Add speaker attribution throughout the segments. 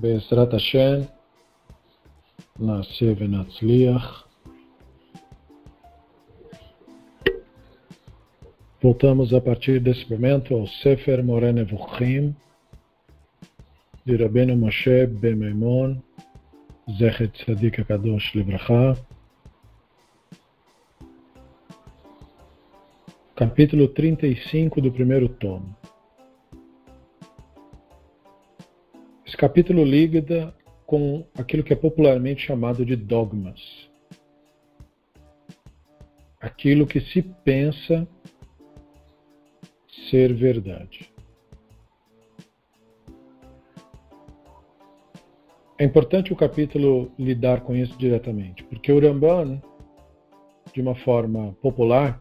Speaker 1: Be'ezrat Hashem, Naseh Venatzliach. Voltamos a partir desse momento ao Sefer Moreh Nevuchim, de Rabbeinu Moshe Ben Maimon, Zechet Tzadik HaKadosh Livracha. Capítulo 35 do primeiro tomo. Capítulo liga com aquilo que é popularmente chamado de dogmas. Aquilo que se pensa ser verdade. É importante o capítulo lidar com isso diretamente, porque o Ramban, de uma forma popular,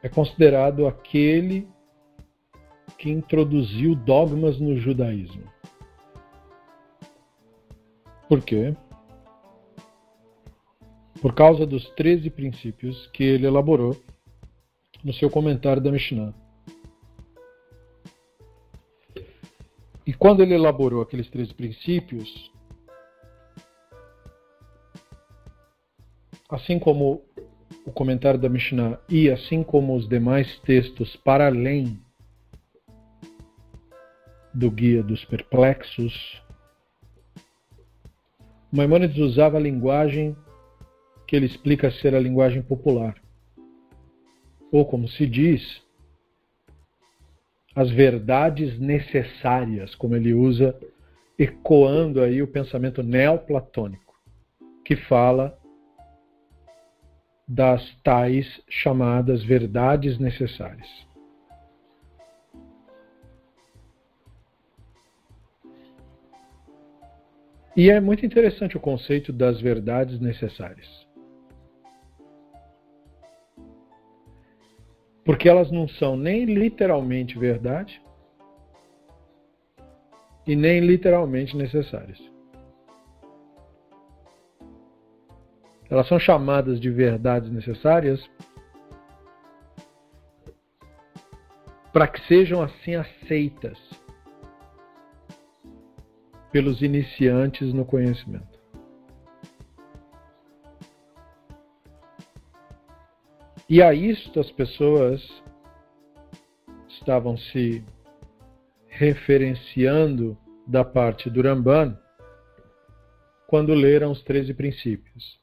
Speaker 1: é considerado aquele que introduziu dogmas no judaísmo. Por quê? Por causa dos 13 princípios que ele elaborou no seu comentário da Mishnah. E quando ele elaborou aqueles 13 princípios, assim como o comentário da Mishnah e assim como os demais textos para além do Guia dos Perplexos, Maimonides usava a linguagem que ele explica ser a linguagem popular. Ou, como se diz, as verdades necessárias, como ele usa, ecoando aí o pensamento neoplatônico, que fala das tais chamadas verdades necessárias. E é muito interessante o conceito das verdades necessárias. Porque elas não são nem literalmente verdade e nem literalmente necessárias. Elas são chamadas de verdades necessárias para que sejam assim aceitas pelos iniciantes no conhecimento. E a isto as pessoas estavam se referenciando da parte do Ramban quando leram os 13 princípios.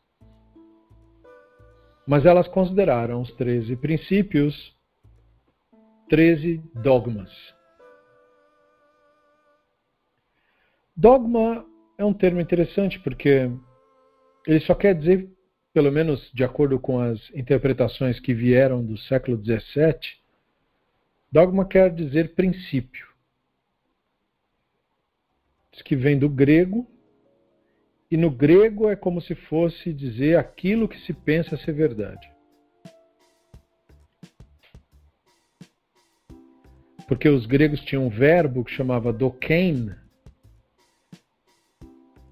Speaker 1: Mas elas consideraram os 13 princípios 13 dogmas. Dogma é um termo interessante porque ele só quer dizer, pelo menos de acordo com as interpretações que vieram do século XVII, dogma quer dizer princípio. Diz que vem do grego, e no grego é como se fosse dizer aquilo que se pensa ser verdade. Porque os gregos tinham um verbo que chamava dokein,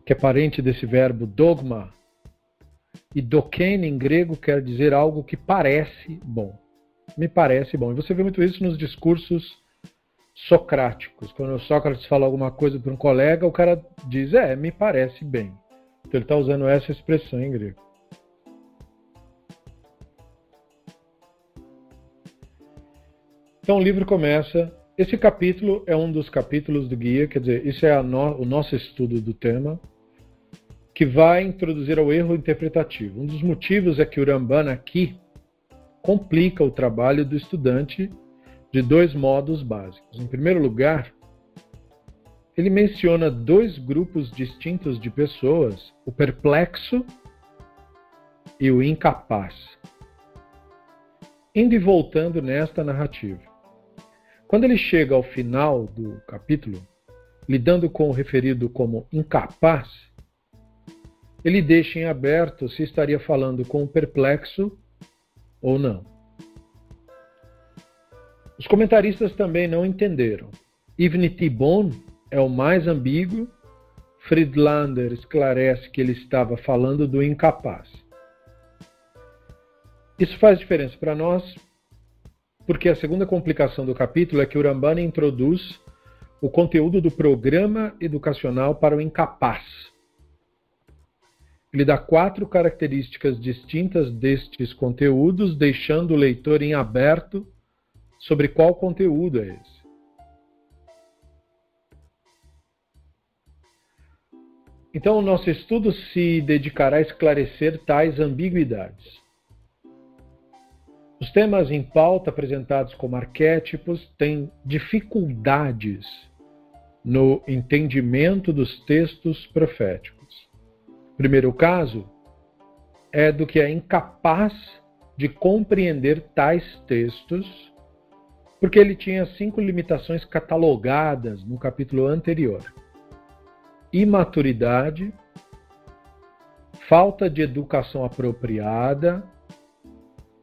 Speaker 1: que é parente desse verbo dogma. E doken em grego quer dizer algo que parece bom. Me parece bom. E você vê muito isso nos discursos socráticos. Quando Sócrates fala alguma coisa para um colega, o cara diz: É, me parece bem. Então ele está usando essa expressão em grego. Então o livro começa. Esse capítulo é um dos capítulos do guia, quer dizer, isso é no, o nosso estudo do tema que vai introduzir ao erro interpretativo. Um dos motivos é que o Ramban aqui complica o trabalho do estudante de dois modos básicos. Em primeiro lugar, ele menciona dois grupos distintos de pessoas, o perplexo e o incapaz, indo e voltando nesta narrativa. Quando ele chega ao final do capítulo, lidando com o referido como incapaz, ele deixa em aberto se estaria falando com o perplexo ou não. Os comentaristas também não entenderam. Ibn Tibon é o mais ambíguo, Friedlander esclarece que ele estava falando do incapaz. Isso faz diferença para nós, porque a segunda complicação do capítulo é que o Rambana introduz o conteúdo do programa educacional para o incapaz. Ele dá quatro características distintas destes conteúdos, deixando o leitor em aberto sobre qual conteúdo é esse. Então, o nosso estudo se dedicará a esclarecer tais ambiguidades. Os temas em pauta apresentados como arquétipos têm dificuldades no entendimento dos textos proféticos. Primeiro caso é do que é incapaz de compreender tais textos, porque ele tinha cinco limitações catalogadas no capítulo anterior imaturidade, falta de educação apropriada,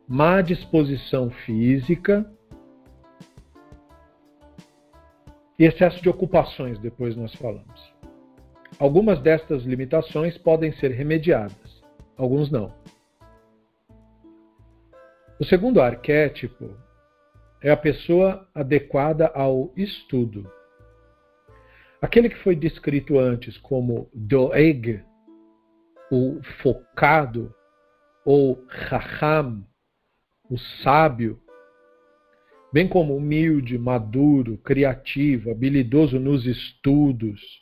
Speaker 1: má disposição física e excesso de ocupações, depois nós falamos. Algumas destas limitações podem ser remediadas, alguns não. O segundo arquétipo é a pessoa adequada ao estudo. Aquele que foi descrito antes como doeg, o focado, ou raham, o sábio, bem como humilde, maduro, criativo, habilidoso nos estudos.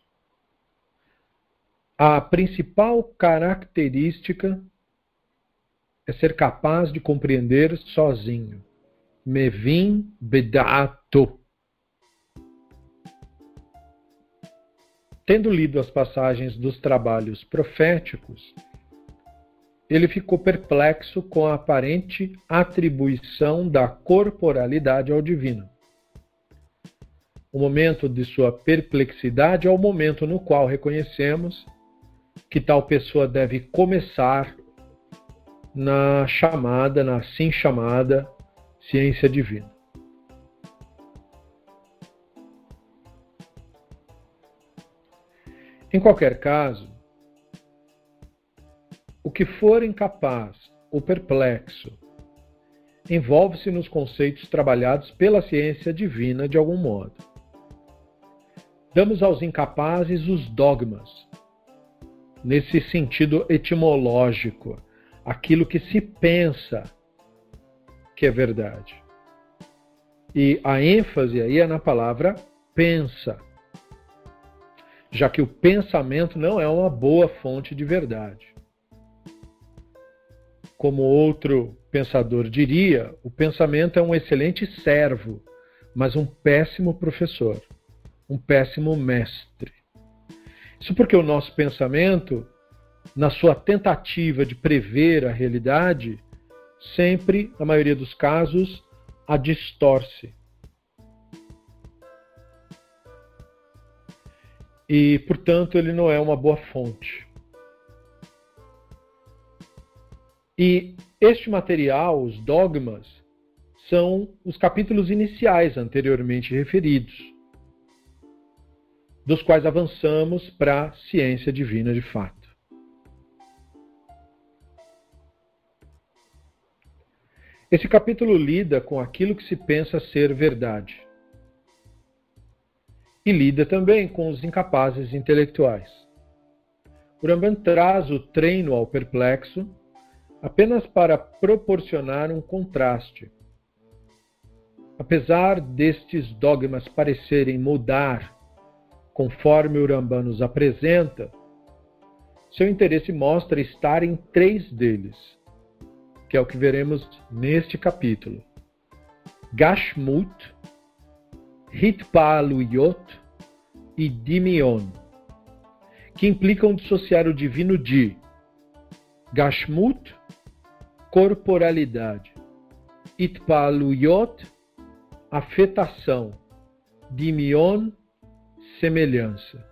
Speaker 1: A principal característica é ser capaz de compreender sozinho. Mevin bedato. Tendo lido as passagens dos trabalhos proféticos, ele ficou perplexo com a aparente atribuição da corporalidade ao divino. O momento de sua perplexidade é o momento no qual reconhecemos que tal pessoa deve começar na chamada, na assim chamada ciência divina. Em qualquer caso, o que for incapaz ou perplexo envolve-se nos conceitos trabalhados pela ciência divina de algum modo. Damos aos incapazes os dogmas, nesse sentido etimológico, aquilo que se pensa que é verdade. E a ênfase aí é na palavra pensa já que o pensamento não é uma boa fonte de verdade. Como outro pensador diria, o pensamento é um excelente servo, mas um péssimo professor, um péssimo mestre. Isso porque o nosso pensamento, na sua tentativa de prever a realidade, sempre, na maioria dos casos, a distorce. e, portanto, ele não é uma boa fonte. E este material, os dogmas, são os capítulos iniciais anteriormente referidos, dos quais avançamos para a ciência divina de fato. Esse capítulo lida com aquilo que se pensa ser verdade e lida também com os incapazes intelectuais. O traz o treino ao perplexo apenas para proporcionar um contraste. Apesar destes dogmas parecerem mudar conforme o Ramban nos apresenta, seu interesse mostra estar em três deles, que é o que veremos neste capítulo: Gashmut, Hitpaluyot e Dimion, que implicam dissociar o divino de Gashmut, corporalidade, Itpaluyot, afetação, Dimion, semelhança.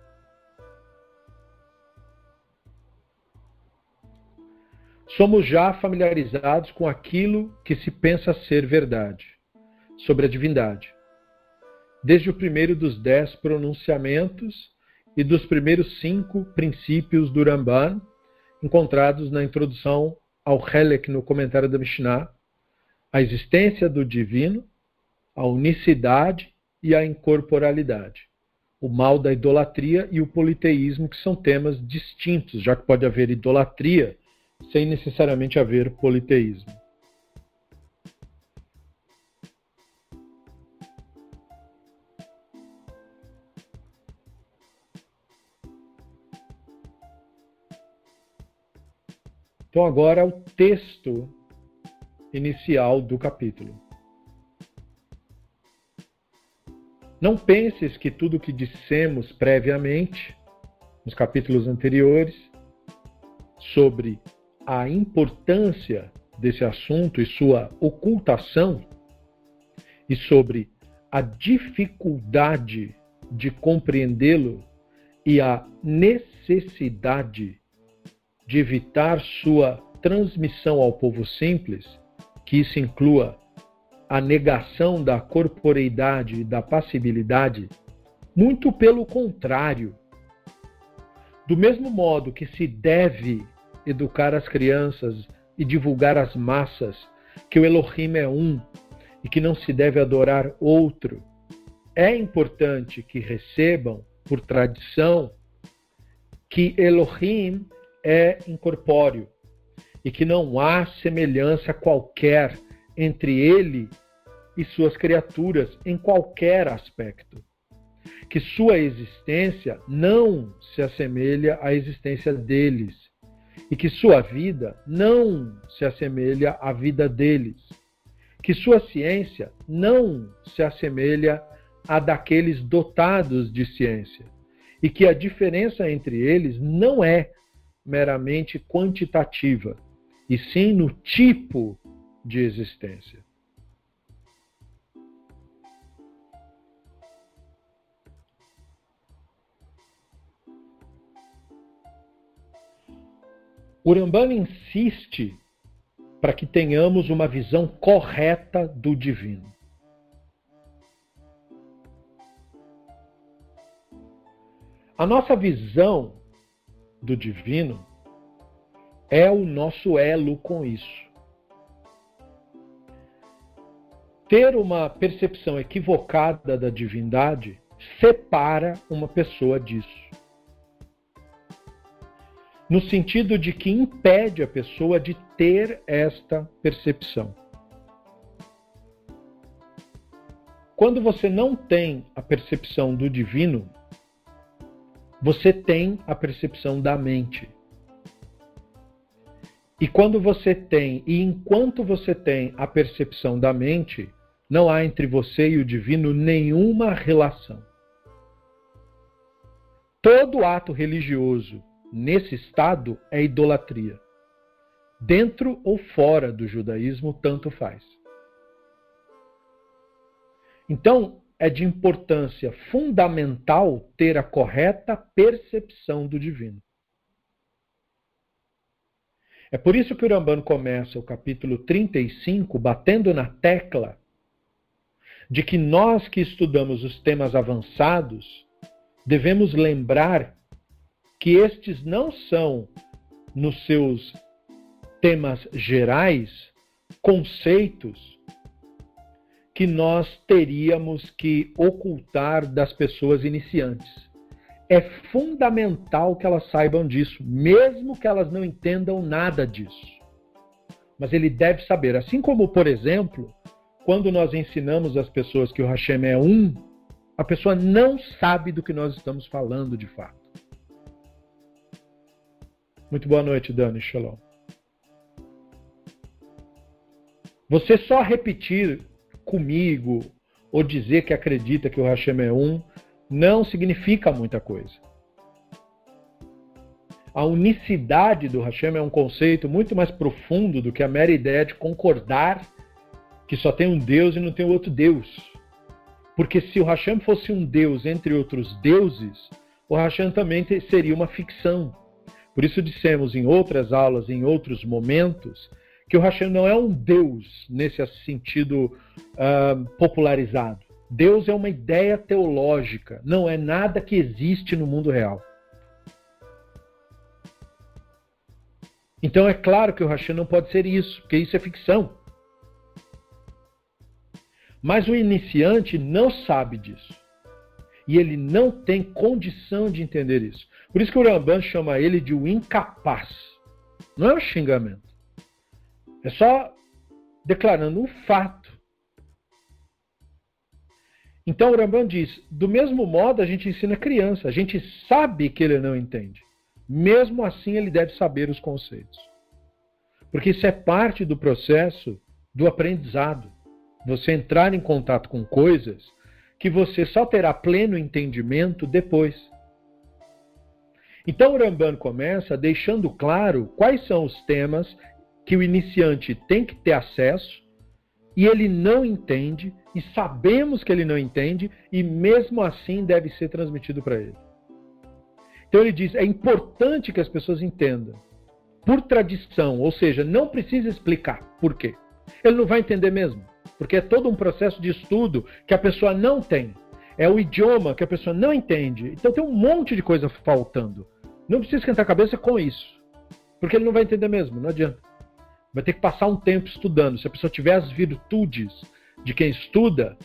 Speaker 1: Somos já familiarizados com aquilo que se pensa ser verdade sobre a divindade desde o primeiro dos dez pronunciamentos e dos primeiros cinco princípios do Ramban, encontrados na introdução ao Helek no comentário da Mishnah, a existência do divino, a unicidade e a incorporalidade. O mal da idolatria e o politeísmo, que são temas distintos, já que pode haver idolatria sem necessariamente haver politeísmo. Então, agora o texto inicial do capítulo. Não penses que tudo o que dissemos previamente, nos capítulos anteriores, sobre a importância desse assunto e sua ocultação, e sobre a dificuldade de compreendê-lo e a necessidade de evitar sua transmissão ao povo simples, que isso inclua a negação da corporeidade e da passibilidade, muito pelo contrário. Do mesmo modo que se deve educar as crianças e divulgar às massas que o Elohim é um e que não se deve adorar outro, é importante que recebam, por tradição, que Elohim é incorpóreo e que não há semelhança qualquer entre ele e suas criaturas em qualquer aspecto. Que sua existência não se assemelha à existência deles e que sua vida não se assemelha à vida deles. Que sua ciência não se assemelha à daqueles dotados de ciência e que a diferença entre eles não é meramente quantitativa, e sim no tipo de existência. Urambana insiste para que tenhamos uma visão correta do divino. A nossa visão do divino é o nosso elo com isso. Ter uma percepção equivocada da divindade separa uma pessoa disso. No sentido de que impede a pessoa de ter esta percepção. Quando você não tem a percepção do divino, você tem a percepção da mente. E quando você tem, e enquanto você tem a percepção da mente, não há entre você e o divino nenhuma relação. Todo ato religioso nesse estado é idolatria. Dentro ou fora do judaísmo, tanto faz. Então, é de importância fundamental ter a correta percepção do divino. É por isso que o Urambano começa o capítulo 35 batendo na tecla de que nós que estudamos os temas avançados devemos lembrar que estes não são, nos seus temas gerais, conceitos que nós teríamos que ocultar das pessoas iniciantes. É fundamental que elas saibam disso, mesmo que elas não entendam nada disso. Mas ele deve saber, assim como, por exemplo, quando nós ensinamos as pessoas que o Hashem é um, a pessoa não sabe do que nós estamos falando de fato. Muito boa noite, Dani. Shalom. Você só repetir comigo ou dizer que acredita que o Hashem é um não significa muita coisa. A unicidade do Hashem é um conceito muito mais profundo do que a mera ideia de concordar que só tem um Deus e não tem outro Deus. Porque se o Hashem fosse um Deus entre outros deuses, o Hashem também seria uma ficção. Por isso dissemos em outras aulas, em outros momentos, que o Hashem não é um Deus nesse sentido uh, popularizado. Deus é uma ideia teológica, não é nada que existe no mundo real. Então é claro que o Hashem não pode ser isso, porque isso é ficção. Mas o iniciante não sabe disso. E ele não tem condição de entender isso. Por isso que o Ramban chama ele de o incapaz. Não é um xingamento. É só declarando um fato. Então o Rambam diz: do mesmo modo a gente ensina a criança, a gente sabe que ele não entende. Mesmo assim ele deve saber os conceitos. Porque isso é parte do processo do aprendizado. Você entrar em contato com coisas que você só terá pleno entendimento depois. Então o Ramban começa deixando claro quais são os temas que o iniciante tem que ter acesso e ele não entende, e sabemos que ele não entende, e mesmo assim deve ser transmitido para ele. Então ele diz: é importante que as pessoas entendam, por tradição, ou seja, não precisa explicar por quê. Ele não vai entender mesmo, porque é todo um processo de estudo que a pessoa não tem. É o idioma que a pessoa não entende. Então tem um monte de coisa faltando. Não precisa esquentar a cabeça com isso, porque ele não vai entender mesmo, não adianta. Vai ter que passar um tempo estudando. Se a pessoa tiver as virtudes de quem estuda,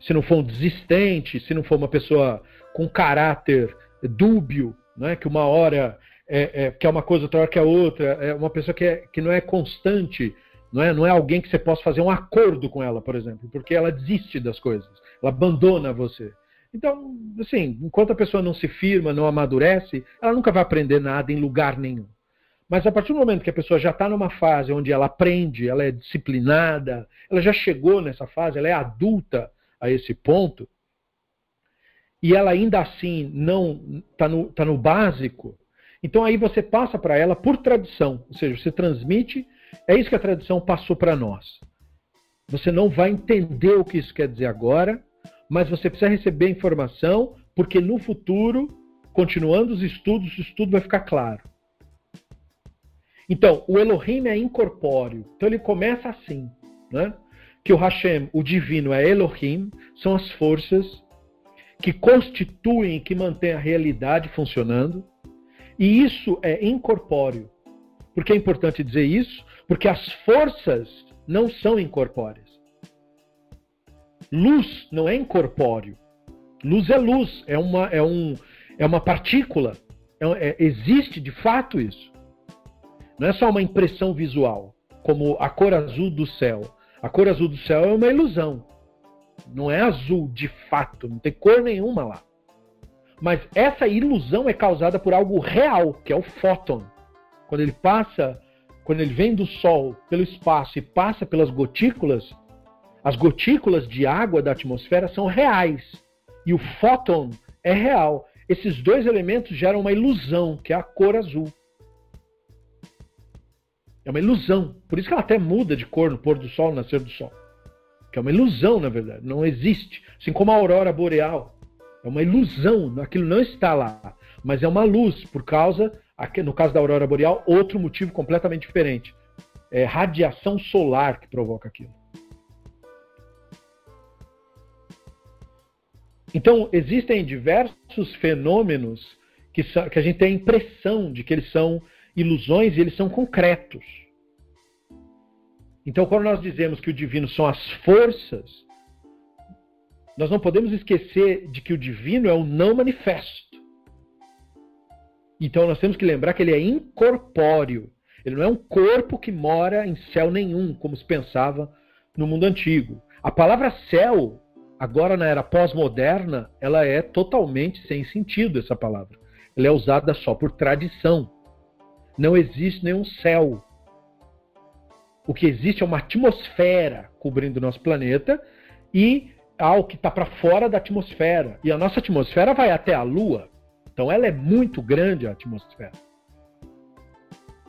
Speaker 1: se não for um desistente, se não for uma pessoa com caráter dúbio, né, que uma hora é, é, quer uma coisa, outra hora quer outra, é uma pessoa que, é, que não é constante, não é, não é alguém que você possa fazer um acordo com ela, por exemplo, porque ela desiste das coisas, ela abandona você. Então, assim, enquanto a pessoa não se firma, não amadurece, ela nunca vai aprender nada em lugar nenhum. Mas a partir do momento que a pessoa já está numa fase onde ela aprende, ela é disciplinada, ela já chegou nessa fase, ela é adulta a esse ponto, e ela ainda assim não está no, tá no básico, então aí você passa para ela por tradição, ou seja, você transmite, é isso que a tradição passou para nós. Você não vai entender o que isso quer dizer agora, mas você precisa receber informação, porque no futuro, continuando os estudos, o estudo vai ficar claro. Então, o Elohim é incorpóreo. Então ele começa assim, né? Que o Hashem, o divino, é Elohim, são as forças que constituem, que mantêm a realidade funcionando. E isso é incorpóreo. Por que é importante dizer isso? Porque as forças não são incorpóreas. Luz não é incorpóreo. Luz é luz, é uma, é um, é uma partícula. É, é, existe de fato isso. Não é só uma impressão visual, como a cor azul do céu. A cor azul do céu é uma ilusão. Não é azul de fato, não tem cor nenhuma lá. Mas essa ilusão é causada por algo real, que é o fóton. Quando ele passa, quando ele vem do Sol pelo espaço e passa pelas gotículas, as gotículas de água da atmosfera são reais. E o fóton é real. Esses dois elementos geram uma ilusão, que é a cor azul. É uma ilusão. Por isso que ela até muda de cor no pôr do sol, no nascer do sol. Que é uma ilusão, na verdade. Não existe. Assim como a aurora boreal. É uma ilusão. Aquilo não está lá. Mas é uma luz, por causa, no caso da aurora boreal, outro motivo completamente diferente. É radiação solar que provoca aquilo. Então, existem diversos fenômenos que, que a gente tem a impressão de que eles são ilusões e eles são concretos. Então, quando nós dizemos que o divino são as forças, nós não podemos esquecer de que o divino é o não manifesto. Então, nós temos que lembrar que ele é incorpóreo. Ele não é um corpo que mora em céu nenhum, como se pensava no mundo antigo. A palavra céu, agora na era pós-moderna, ela é totalmente sem sentido, essa palavra. Ela é usada só por tradição. Não existe nenhum céu. O que existe é uma atmosfera cobrindo nosso planeta e algo que está para fora da atmosfera. E a nossa atmosfera vai até a Lua. Então ela é muito grande a atmosfera.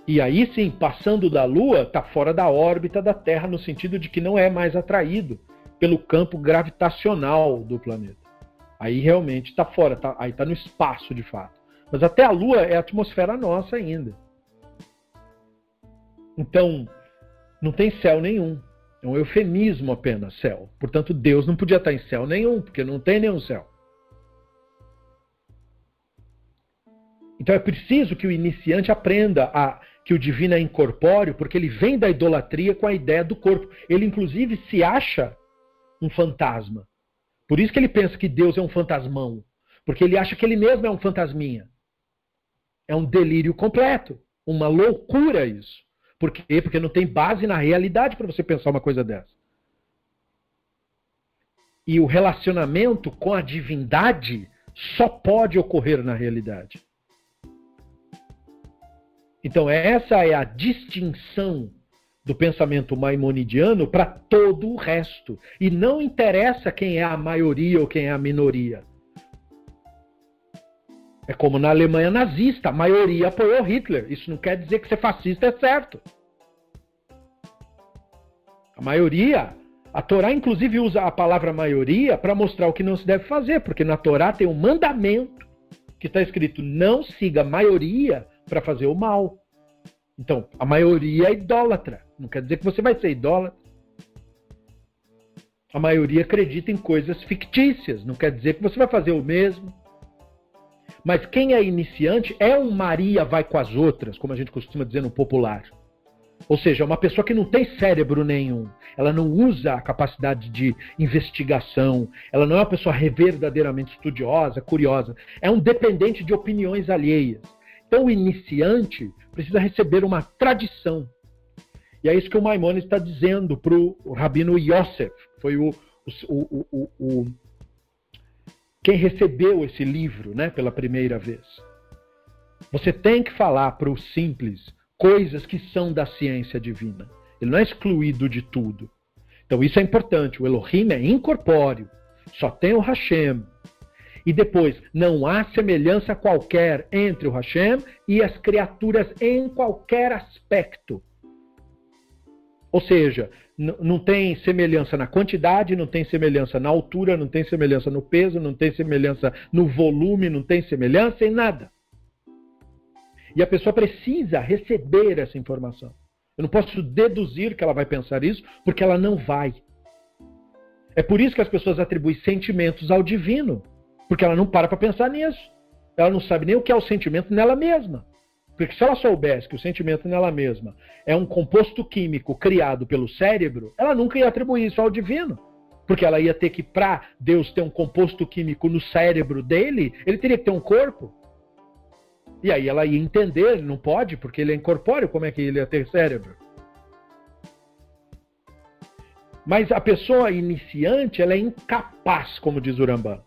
Speaker 1: E aí sim, passando da Lua, está fora da órbita da Terra, no sentido de que não é mais atraído pelo campo gravitacional do planeta. Aí realmente está fora, tá, aí está no espaço de fato. Mas até a Lua é a atmosfera nossa ainda. Então, não tem céu nenhum. É um eufemismo apenas, céu. Portanto, Deus não podia estar em céu nenhum, porque não tem nenhum céu. Então é preciso que o iniciante aprenda a, que o divino é incorpóreo, porque ele vem da idolatria com a ideia do corpo. Ele, inclusive, se acha um fantasma. Por isso que ele pensa que Deus é um fantasmão. Porque ele acha que ele mesmo é um fantasminha. É um delírio completo. Uma loucura isso. Por quê? Porque não tem base na realidade para você pensar uma coisa dessa. E o relacionamento com a divindade só pode ocorrer na realidade. Então, essa é a distinção do pensamento maimonidiano para todo o resto. E não interessa quem é a maioria ou quem é a minoria. É como na Alemanha nazista, a maioria apoiou Hitler. Isso não quer dizer que ser fascista é certo. A maioria, a Torá inclusive usa a palavra maioria para mostrar o que não se deve fazer, porque na Torá tem um mandamento que está escrito: não siga a maioria para fazer o mal. Então, a maioria é idólatra. Não quer dizer que você vai ser idólatra. A maioria acredita em coisas fictícias. Não quer dizer que você vai fazer o mesmo. Mas quem é iniciante é um Maria vai com as outras, como a gente costuma dizer no popular. Ou seja, é uma pessoa que não tem cérebro nenhum. Ela não usa a capacidade de investigação. Ela não é uma pessoa verdadeiramente estudiosa, curiosa. É um dependente de opiniões alheias. Então, o iniciante precisa receber uma tradição. E é isso que o Maimonides está dizendo para o Rabino Yosef, foi o, o, o, o, quem recebeu esse livro né, pela primeira vez. Você tem que falar para o simples coisas que são da ciência divina. Ele não é excluído de tudo. Então isso é importante. O Elohim é incorpóreo. Só tem o Hashem. E depois, não há semelhança qualquer entre o Hashem e as criaturas em qualquer aspecto. Ou seja, não tem semelhança na quantidade, não tem semelhança na altura, não tem semelhança no peso, não tem semelhança no volume, não tem semelhança em nada. E a pessoa precisa receber essa informação. Eu não posso deduzir que ela vai pensar isso, porque ela não vai. É por isso que as pessoas atribuem sentimentos ao divino. Porque ela não para para pensar nisso. Ela não sabe nem o que é o sentimento nela mesma. Porque se ela soubesse que o sentimento nela mesma é um composto químico criado pelo cérebro, ela nunca ia atribuir isso ao divino. Porque ela ia ter que, para Deus ter um composto químico no cérebro dele, ele teria que ter um corpo. E aí ela ia entender, não pode, porque ele é incorpóreo, como é que ele ia ter cérebro? Mas a pessoa iniciante, ela é incapaz, como diz o Rambam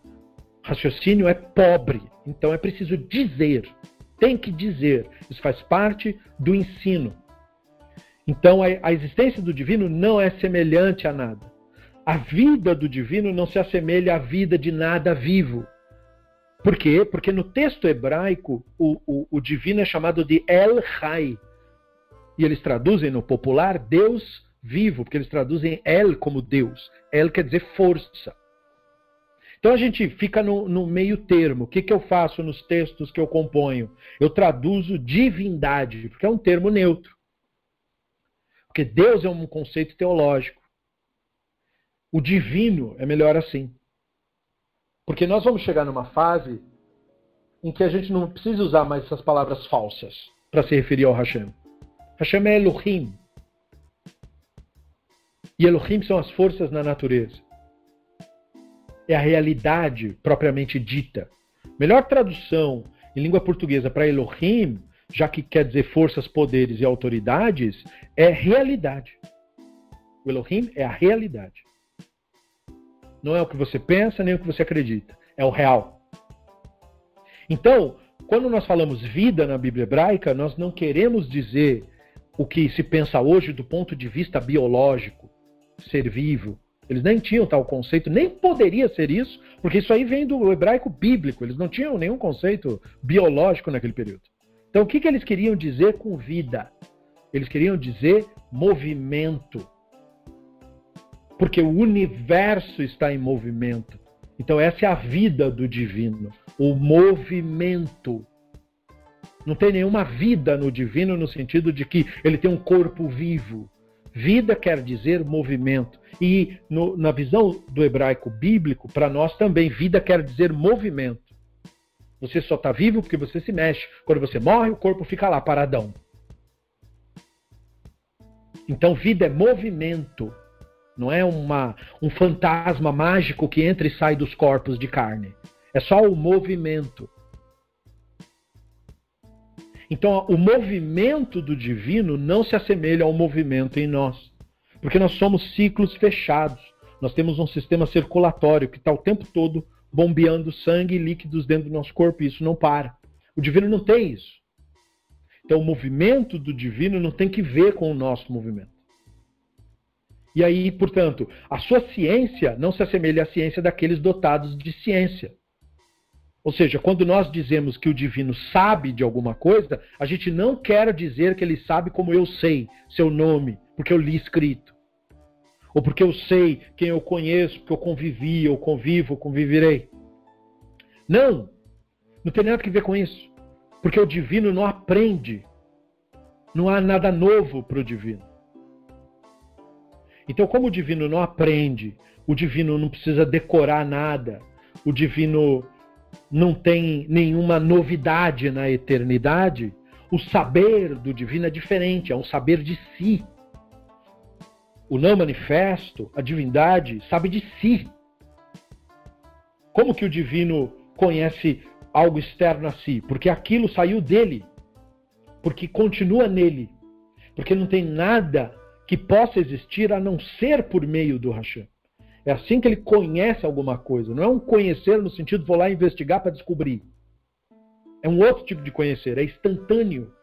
Speaker 1: raciocínio é pobre, então é preciso dizer, tem que dizer. Isso faz parte do ensino. Então a, existência do divino não é semelhante a nada. A vida do divino não se assemelha à vida de nada vivo. Por quê? Porque no texto hebraico o, o, o divino é chamado de El Chai. E eles traduzem no popular Deus vivo, porque eles traduzem El como Deus. El quer dizer força. Então a gente fica no, no meio termo. O que, que eu faço nos textos que eu componho? Eu traduzo divindade, porque é um termo neutro. Porque Deus é um conceito teológico. O divino é melhor assim. Porque nós vamos chegar numa fase em que a gente não precisa usar mais essas palavras falsas para se referir ao Hashem. Hashem é Elohim. E Elohim são as forças na natureza é a realidade propriamente dita. Melhor tradução em língua portuguesa para Elohim, já que quer dizer forças, poderes e autoridades, é realidade. O Elohim é a realidade. Não é o que você pensa nem o que você acredita. É o real. Então, quando nós falamos vida na Bíblia hebraica, nós não queremos dizer o que se pensa hoje do ponto de vista biológico, ser vivo, eles nem tinham tal conceito, nem poderia ser isso, porque isso aí vem do hebraico bíblico. Eles não tinham nenhum conceito biológico naquele período. Então, o que, que eles queriam dizer com vida? Eles queriam dizer movimento. Porque o universo está em movimento. Então, essa é a vida do divino, o movimento. Não tem nenhuma vida no divino no sentido de que ele tem um corpo vivo. Vida quer dizer movimento. E no, na visão do hebraico bíblico, para nós também, vida quer dizer movimento. Você só está vivo porque você se mexe. Quando você morre, o corpo fica lá, paradão. Então, vida é movimento. não é uma, um fantasma mágico que entra e sai dos corpos de carne. É só o movimento. Então, o movimento do divino não se assemelha ao movimento em nós, porque nós somos ciclos fechados. Nós temos um sistema circulatório que está o tempo todo bombeando sangue e líquidos dentro do nosso corpo, e isso não para. O divino não tem isso. Então, o movimento do divino não tem que ver com o nosso movimento. E aí, portanto, a sua ciência não se assemelha à ciência daqueles dotados de ciência. Ou seja, quando nós dizemos que o divino sabe de alguma coisa, a gente não quer dizer que ele sabe como eu sei seu nome, porque eu li escrito. Ou porque eu sei quem eu conheço, porque eu convivi, eu convivo, eu conviverei. Não! Não tem nada a ver com isso. Porque o divino não aprende. Não há nada novo para o divino. Então, como o divino não aprende, o divino não precisa decorar nada, o divino não tem nenhuma novidade na eternidade, o saber do divino é diferente, é um saber de si. O não manifesto, a divindade, sabe de si. Como que o divino conhece algo externo a si? Porque aquilo saiu dele. Porque continua nele. Porque não tem nada que possa existir a não ser por meio do Hashem. É assim que ele conhece alguma coisa. Não é um conhecer no sentido vou lá investigar para descobrir. É um outro tipo de conhecer, é instantâneo.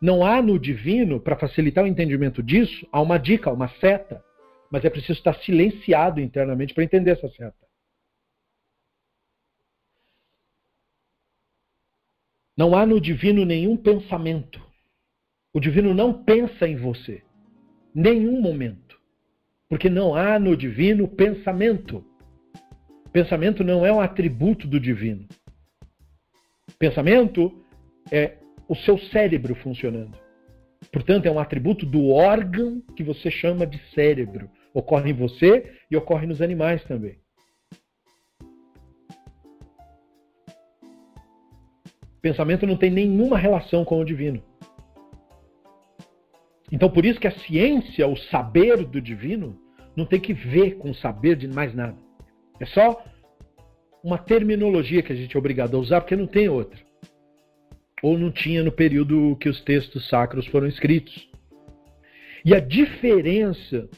Speaker 1: Não há no divino, para facilitar o entendimento disso, há uma dica, uma seta. Mas é preciso estar silenciado internamente para entender essa seta. Não há no divino nenhum pensamento. O divino não pensa em você. Nenhum momento. Porque não há no divino pensamento. Pensamento não é um atributo do divino. Pensamento é o seu cérebro funcionando. Portanto, é um atributo do órgão que você chama de cérebro. Ocorre em você e ocorre nos animais também. Pensamento não tem nenhuma relação com o divino. Então, por isso que a ciência, o saber do divino, não tem que ver com o saber de mais nada. É só uma terminologia que a gente é obrigado a usar, porque não tem outra. Ou não tinha no período que os textos sacros foram escritos. E a diferença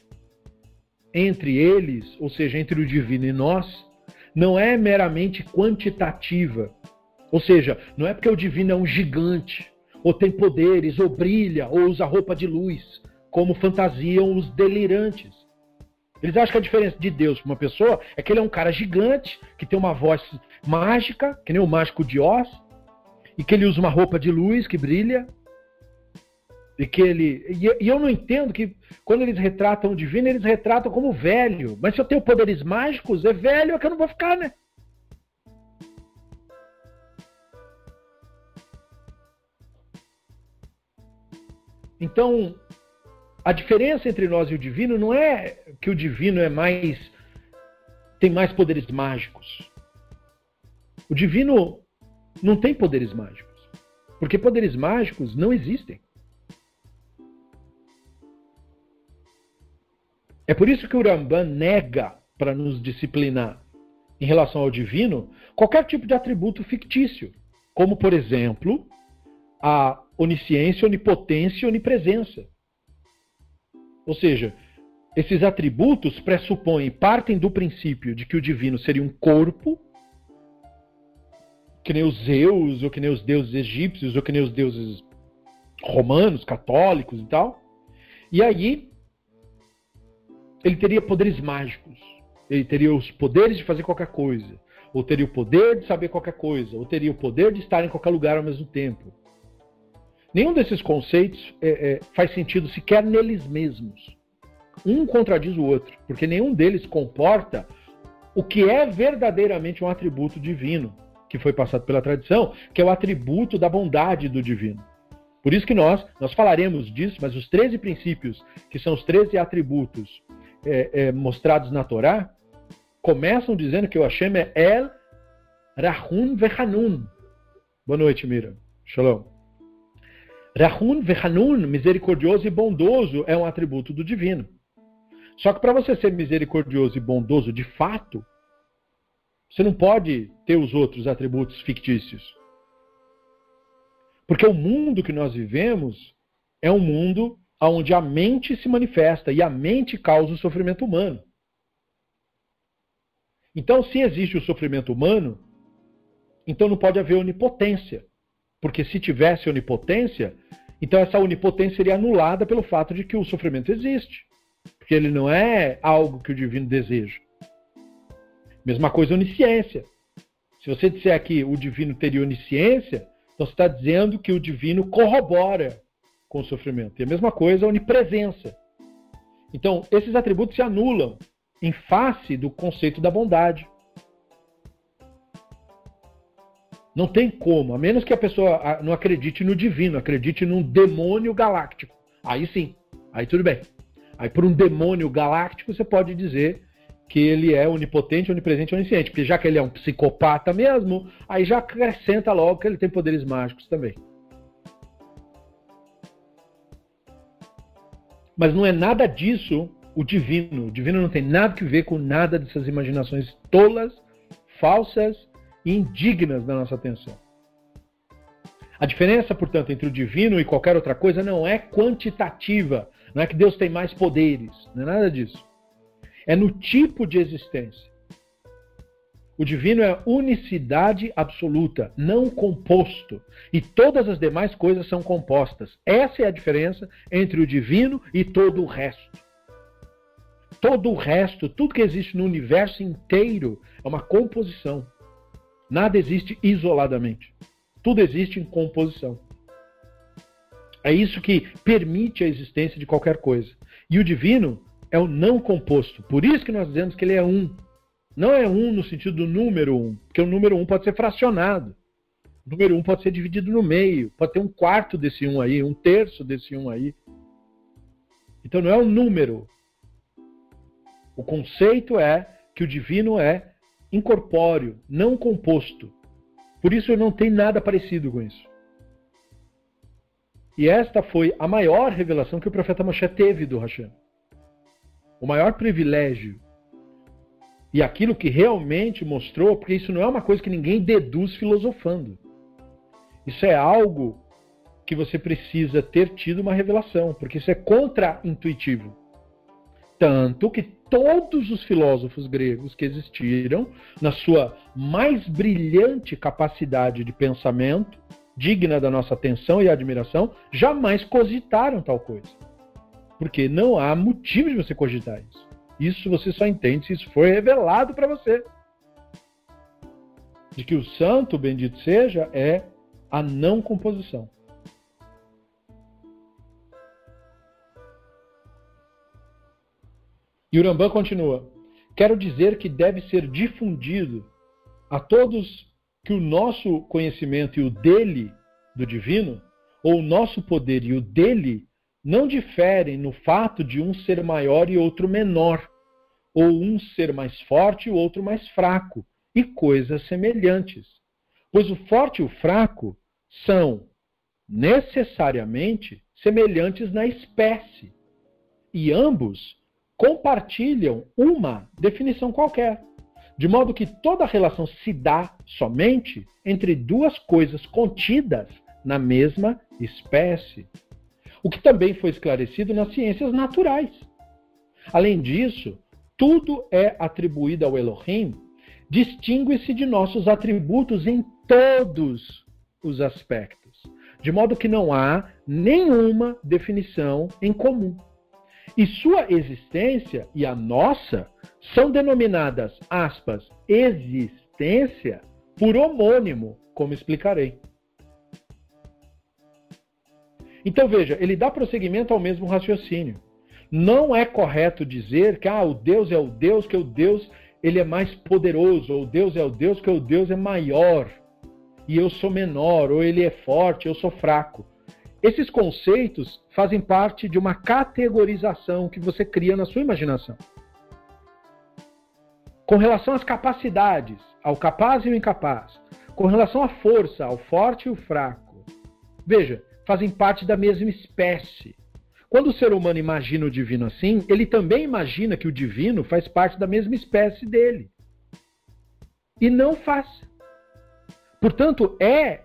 Speaker 1: entre eles, ou seja, entre o divino e nós, não é meramente quantitativa. Ou seja, não é porque o divino é um gigante, ou tem poderes, ou brilha, ou usa roupa de luz, como fantasiam os delirantes. Eles acham que a diferença de Deus para uma pessoa é que ele é um cara gigante, que tem uma voz mágica, que nem o mágico de Oz, e que ele usa uma roupa de luz que brilha. E que ele. E eu não entendo que quando eles retratam o divino, eles retratam como velho. Mas se eu tenho poderes mágicos, é velho é que eu não vou ficar, né? Então, a diferença entre nós e o divino não é que o divino é mais tem mais poderes mágicos. O divino não tem poderes mágicos, porque poderes mágicos não existem. É por isso que o Ramban nega para nos disciplinar em relação ao divino qualquer tipo de atributo fictício, como por exemplo a onisciência, onipotência e onipresença. Ou seja, esses atributos pressupõem, partem do princípio de que o divino seria um corpo, que nem os Zeus, ou que nem os deuses egípcios, ou que nem os deuses romanos, católicos e tal. E aí, ele teria poderes mágicos. Ele teria os poderes de fazer qualquer coisa. Ou teria o poder de saber qualquer coisa. Ou teria o poder de estar em qualquer lugar ao mesmo tempo. Nenhum desses conceitos é, é, faz sentido sequer neles mesmos. Um contradiz o outro, porque nenhum deles comporta o que é verdadeiramente um atributo divino, que foi passado pela tradição, que é o atributo da bondade do divino. Por isso que nós, nós falaremos disso, mas os 13 princípios, que são os 13 atributos é, é, mostrados na Torá, começam dizendo que o Hashem é El Rahun Vehanun. Boa noite, Mira. Shalom. Rahun Vehanun, misericordioso e bondoso, é um atributo do divino. Só que para você ser misericordioso e bondoso de fato, você não pode ter os outros atributos fictícios. Porque o mundo que nós vivemos é um mundo onde a mente se manifesta e a mente causa o sofrimento humano. Então, se existe o sofrimento humano, então não pode haver onipotência. Porque se tivesse onipotência, então essa onipotência seria anulada pelo fato de que o sofrimento existe. Porque ele não é algo que o divino deseja. Mesma coisa onisciência. Se você disser que o divino teria onisciência, então você está dizendo que o divino corrobora com o sofrimento. E a mesma coisa onipresença. Então, esses atributos se anulam em face do conceito da bondade. Não tem como, a menos que a pessoa não acredite no divino, acredite num demônio galáctico. Aí sim, aí tudo bem. Aí por um demônio galáctico você pode dizer que ele é onipotente, onipresente, onisciente, porque já que ele é um psicopata mesmo, aí já acrescenta logo que ele tem poderes mágicos também. Mas não é nada disso o divino. O divino não tem nada que ver com nada dessas imaginações tolas, falsas e indignas da nossa atenção. A diferença, portanto, entre o divino e qualquer outra coisa não é quantitativa. Não é que Deus tem mais poderes. Não é nada disso. É no tipo de existência. O divino é unicidade absoluta, não composto. E todas as demais coisas são compostas. Essa é a diferença entre o divino e todo o resto. Todo o resto, tudo que existe no universo inteiro, é uma composição. Nada existe isoladamente. Tudo existe em composição. É isso que permite a existência de qualquer coisa. E o divino é o não composto. Por isso que nós dizemos que ele é um. Não é um no sentido do número um, porque o número um pode ser fracionado. O número um pode ser dividido no meio, pode ter um quarto desse um aí, um terço desse um aí. Então não é o número. O conceito é que o divino é incorpóreo, não composto. Por isso não tem nada parecido com isso. E esta foi a maior revelação que o profeta Moshe teve do Hashem. O maior privilégio. E aquilo que realmente mostrou, porque isso não é uma coisa que ninguém deduz filosofando. Isso é algo que você precisa ter tido uma revelação, porque isso é contra-intuitivo. Tanto que todos os filósofos gregos que existiram, na sua mais brilhante capacidade de pensamento, digna da nossa atenção e admiração, jamais cogitaram tal coisa. Porque não há motivo de você cogitar isso. Isso você só entende se isso for revelado para você. De que o santo, bendito seja, é a não composição. E o Rambam continua: Quero dizer que deve ser difundido a todos que o nosso conhecimento e o dele, do divino, ou o nosso poder e o dele, não diferem no fato de um ser maior e outro menor, ou um ser mais forte e outro mais fraco, e coisas semelhantes. Pois o forte e o fraco são necessariamente semelhantes na espécie, e ambos compartilham uma definição qualquer. De modo que toda relação se dá somente entre duas coisas contidas na mesma espécie. O que também foi esclarecido nas ciências naturais. Além disso, tudo é atribuído ao Elohim, distingue-se de nossos atributos em todos os aspectos, de modo que não há nenhuma definição em comum. E sua existência e a nossa são denominadas, aspas, existência por homônimo, como explicarei. Então veja, ele dá prosseguimento ao mesmo raciocínio. Não é correto dizer que ah, o Deus é o Deus, que o Deus ele é mais poderoso, ou Deus é o Deus, que o Deus é maior, e eu sou menor, ou ele é forte, eu sou fraco. Esses conceitos fazem parte de uma categorização que você cria na sua imaginação. Com relação às capacidades, ao capaz e o incapaz, com relação à força, ao forte e o fraco. Veja, fazem parte da mesma espécie. quando o ser humano imagina o divino assim, ele também imagina que o divino faz parte da mesma espécie dele. E não faz. Portanto, é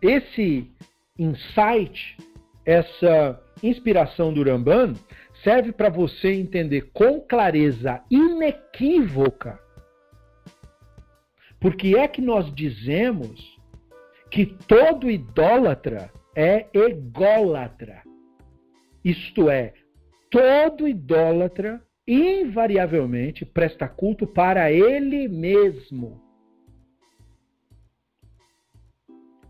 Speaker 1: esse insight, essa inspiração do Ramban, serve para você entender com clareza inequívoca porque é que nós dizemos que todo idólatra é ególatra. Isto é, todo idólatra invariavelmente presta culto para ele mesmo.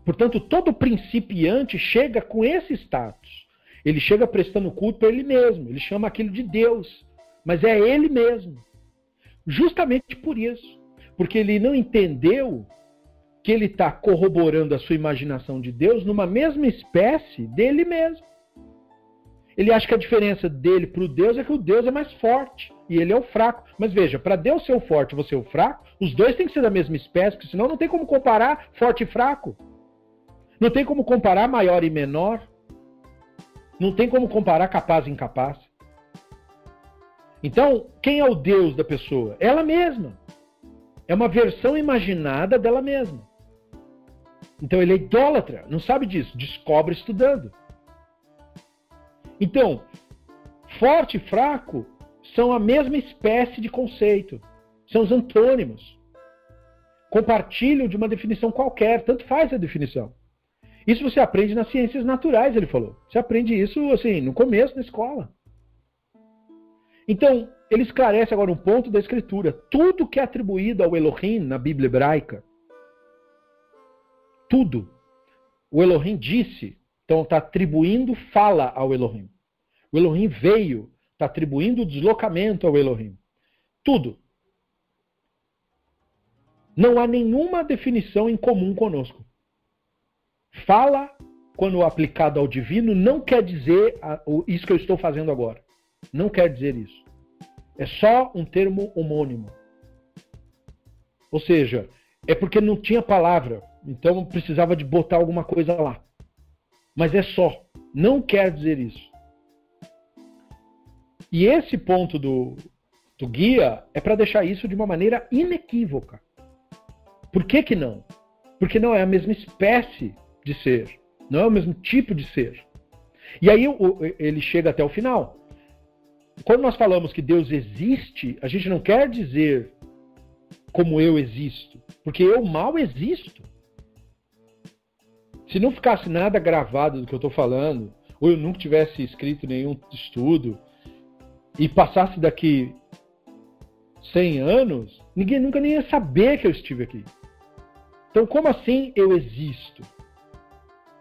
Speaker 1: Portanto, todo principiante chega com esse status. Ele chega prestando culto para ele mesmo. Ele chama aquilo de Deus. Mas é ele mesmo. Justamente por isso. Porque ele não entendeu que ele está corroborando a sua imaginação de Deus numa mesma espécie dele mesmo. Ele acha que a diferença dele para o Deus é que o Deus é mais forte e ele é o fraco. Mas veja, para Deus ser o forte e você o fraco, os dois têm que ser da mesma espécie, porque senão não tem como comparar forte e fraco. Não tem como comparar maior e menor. Não tem como comparar capaz e incapaz. Então, quem é o Deus da pessoa? Ela mesma. É uma versão imaginada dela mesma. Então ele é idólatra, não sabe disso, descobre estudando. Então, forte e fraco são a mesma espécie de conceito, são os antônimos. Compartilham de uma definição qualquer, tanto faz a definição. Isso você aprende nas ciências naturais, ele falou. Você aprende isso assim no começo da escola. Então, ele esclarece agora um ponto da escritura. Tudo que é atribuído ao Elohim na Bíblia hebraica, tudo, o Elohim disse, então está atribuindo fala ao Elohim. O Elohim veio, está atribuindo deslocamento ao Elohim. Tudo. Não há nenhuma definição em comum conosco. Fala, quando aplicado ao divino, não quer dizer isso que eu estou fazendo agora. Não quer dizer isso. É só um termo homônimo. Ou seja, é porque não tinha palavra, então precisava de botar alguma coisa lá. Mas é só, não quer dizer isso. E esse ponto do, do guia é para deixar isso de uma maneira inequívoca. Por que, que não? Porque não é a mesma espécie de ser, não é o mesmo tipo de ser. E aí ele chega até o final. Quando nós falamos que Deus existe, a gente não quer dizer como eu existo, porque eu mal existo. Se não ficasse nada gravado do que eu estou falando, ou eu nunca tivesse escrito nenhum estudo, e passasse daqui 100 anos, ninguém nunca nem ia saber que eu estive aqui. Então, como assim eu existo?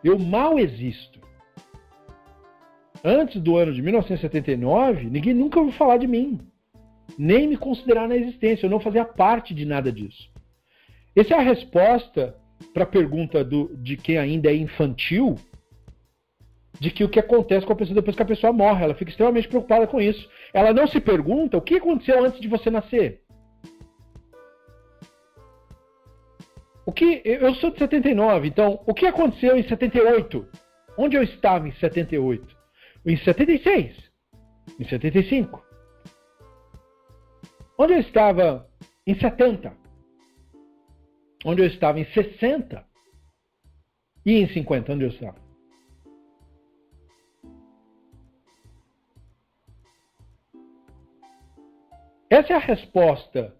Speaker 1: Eu mal existo antes do ano de 1979, ninguém nunca ouviu falar de mim, nem me considerar na existência. Eu não fazia parte de nada disso. Essa é a resposta para a pergunta do, de quem ainda é infantil, de que o que acontece com a pessoa depois que a pessoa morre. Ela fica extremamente preocupada com isso. Ela não se pergunta o que aconteceu antes de você nascer. O que eu sou de 79, então o que aconteceu em 78? Onde eu estava em 78? em 76, em 75. Onde eu estava em 70. Onde eu estava em 60. E em 50, onde eu estava? Essa é a resposta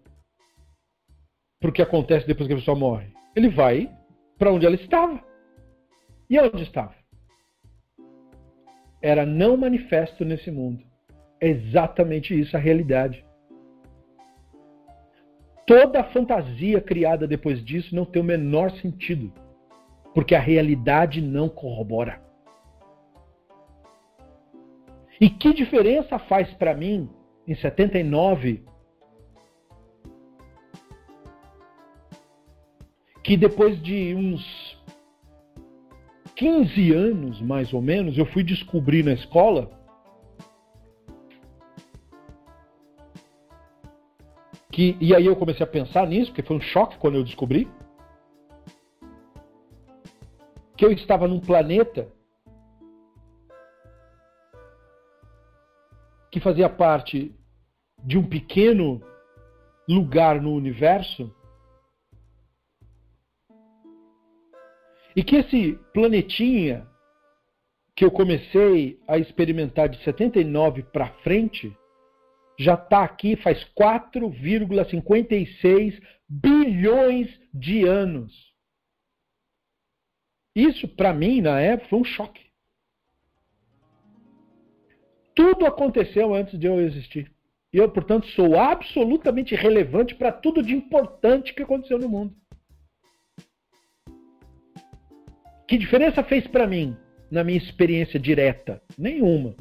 Speaker 1: para o que acontece depois que a pessoa morre. Ele vai para onde ela estava. E onde estava? era não manifesto nesse mundo. É exatamente isso a realidade. Toda a fantasia criada depois disso não tem o menor sentido, porque a realidade não corrobora. E que diferença faz para mim em 79 que depois de uns 15 anos, mais ou menos, eu fui descobrir na escola que e aí eu comecei a pensar nisso, porque foi um choque quando eu descobri que eu estava num planeta que fazia parte de um pequeno lugar no universo e que esse planetinha que eu comecei a experimentar de 79 para frente já está aqui faz 4,56 bilhões de anos. Isso, para mim, na época, foi um choque. Tudo aconteceu antes de eu existir. E eu, portanto, sou absolutamente relevante para tudo de importante que aconteceu no mundo. Que diferença fez para mim na minha experiência direta? Nenhuma.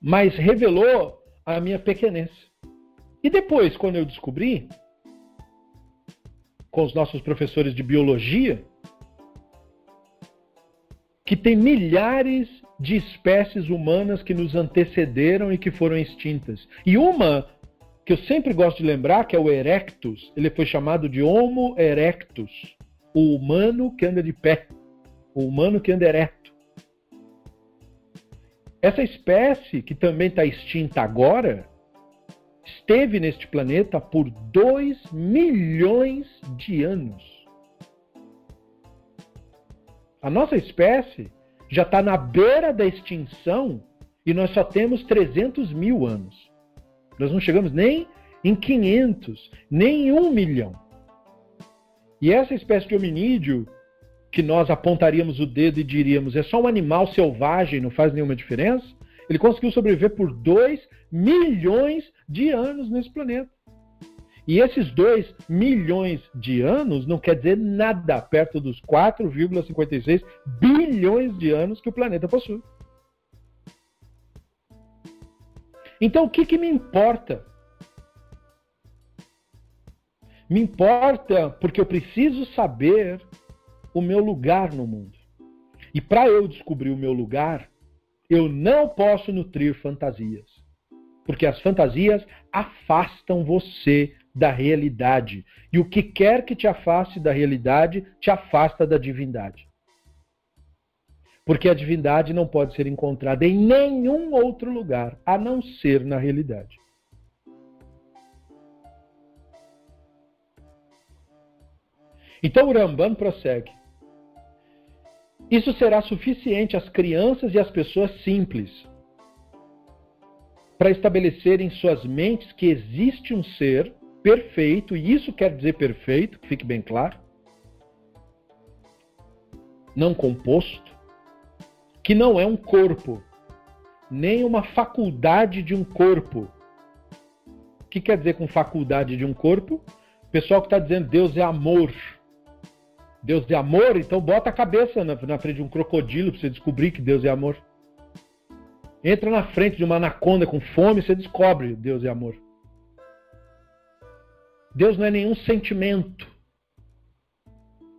Speaker 1: Mas revelou a minha pequenez. E depois, quando eu descobri, com os nossos professores de biologia, que tem milhares de espécies humanas que nos antecederam e que foram extintas. E uma que eu sempre gosto de lembrar, que é o Erectus, ele foi chamado de Homo erectus, o humano que anda de pé, o humano que anda ereto. Essa espécie, que também está extinta agora, esteve neste planeta por 2 milhões de anos. A nossa espécie já está na beira da extinção e nós só temos 300 mil anos. Nós não chegamos nem em 500, nem em 1 milhão. E essa espécie de hominídeo, que nós apontaríamos o dedo e diríamos é só um animal selvagem, não faz nenhuma diferença, ele conseguiu sobreviver por 2 milhões de anos nesse planeta. E esses 2 milhões de anos não quer dizer nada perto dos 4,56 bilhões de anos que o planeta possui. Então, o que, que me importa? Me importa porque eu preciso saber o meu lugar no mundo. E para eu descobrir o meu lugar, eu não posso nutrir fantasias. Porque as fantasias afastam você da realidade. E o que quer que te afaste da realidade, te afasta da divindade. Porque a divindade não pode ser encontrada em nenhum outro lugar, a não ser na realidade. Então o Ramban prossegue. Isso será suficiente às crianças e às pessoas simples para estabelecer em suas mentes que existe um ser perfeito, e isso quer dizer perfeito, fique bem claro, não composto, que não é um corpo, nem uma faculdade de um corpo. O que quer dizer com faculdade de um corpo? O pessoal que está dizendo Deus é amor. Deus é amor, então bota a cabeça na, na frente de um crocodilo para você descobrir que Deus é amor. Entra na frente de uma anaconda com fome, você descobre Deus é amor. Deus não é nenhum sentimento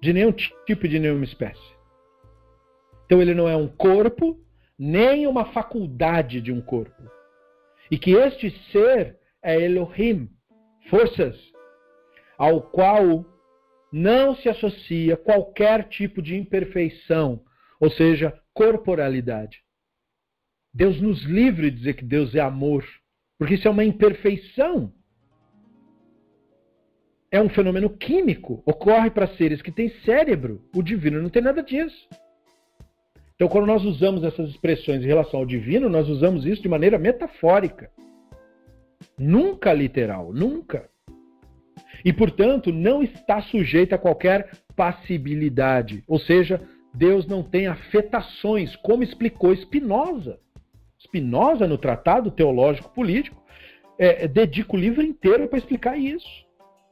Speaker 1: de nenhum tipo de nenhuma espécie. Então ele não é um corpo, nem uma faculdade de um corpo. E que este ser é Elohim, forças, ao qual não se associa qualquer tipo de imperfeição, ou seja, corporalidade. Deus nos livre de dizer que Deus é amor, porque isso é uma imperfeição. É um fenômeno químico, ocorre para seres que têm cérebro. O divino não tem nada disso. Então, quando nós usamos essas expressões em relação ao divino, nós usamos isso de maneira metafórica. Nunca literal, nunca e, portanto, não está sujeita a qualquer passibilidade, ou seja, Deus não tem afetações, como explicou Spinoza. Spinoza, no Tratado Teológico Político, é, é dedica o livro inteiro para explicar isso.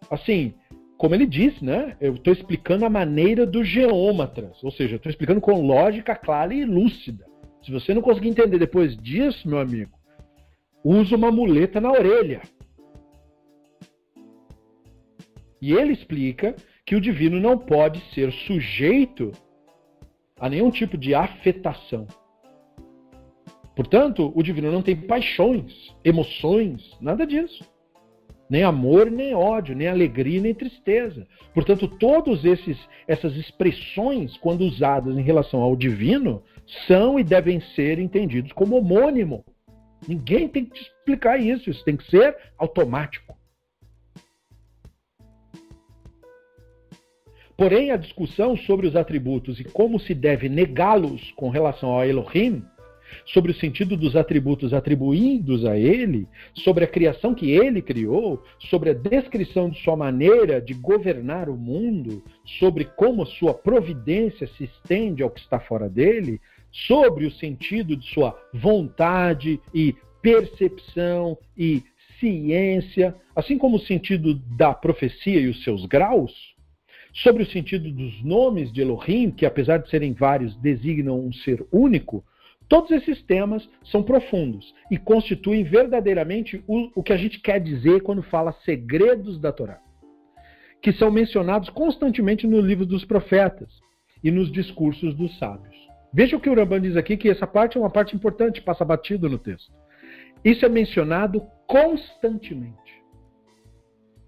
Speaker 1: Assim, como ele disse, né? Eu estou explicando a maneira dos geômetras, ou seja, estou explicando com lógica clara e lúcida. Se você não conseguir entender depois disso, meu amigo, use uma muleta na orelha. E ele explica que o divino não pode ser sujeito a nenhum tipo de afetação. Portanto, o divino não tem paixões, emoções, nada disso. Nem amor, nem ódio, nem alegria, nem tristeza. Portanto, todas essas expressões, quando usadas em relação ao divino, são e devem ser entendidos como homônimo. Ninguém tem que te explicar isso, isso tem que ser automático. Porém, a discussão sobre os atributos e como se deve negá-los com relação ao Elohim, sobre o sentido dos atributos atribuídos a ele, sobre a criação que ele criou, sobre a descrição de sua maneira de governar o mundo, sobre como sua providência se estende ao que está fora dele, sobre o sentido de sua vontade e percepção e ciência, assim como o sentido da profecia e os seus graus, sobre o sentido dos nomes de Elohim, que apesar de serem vários, designam um ser único, todos esses temas são profundos e constituem verdadeiramente o, o que a gente quer dizer quando fala segredos da Torá, que são mencionados constantemente no livro dos profetas e nos discursos dos sábios. Veja o que o Ramban diz aqui, que essa parte é uma parte importante, passa batido no texto. Isso é mencionado constantemente.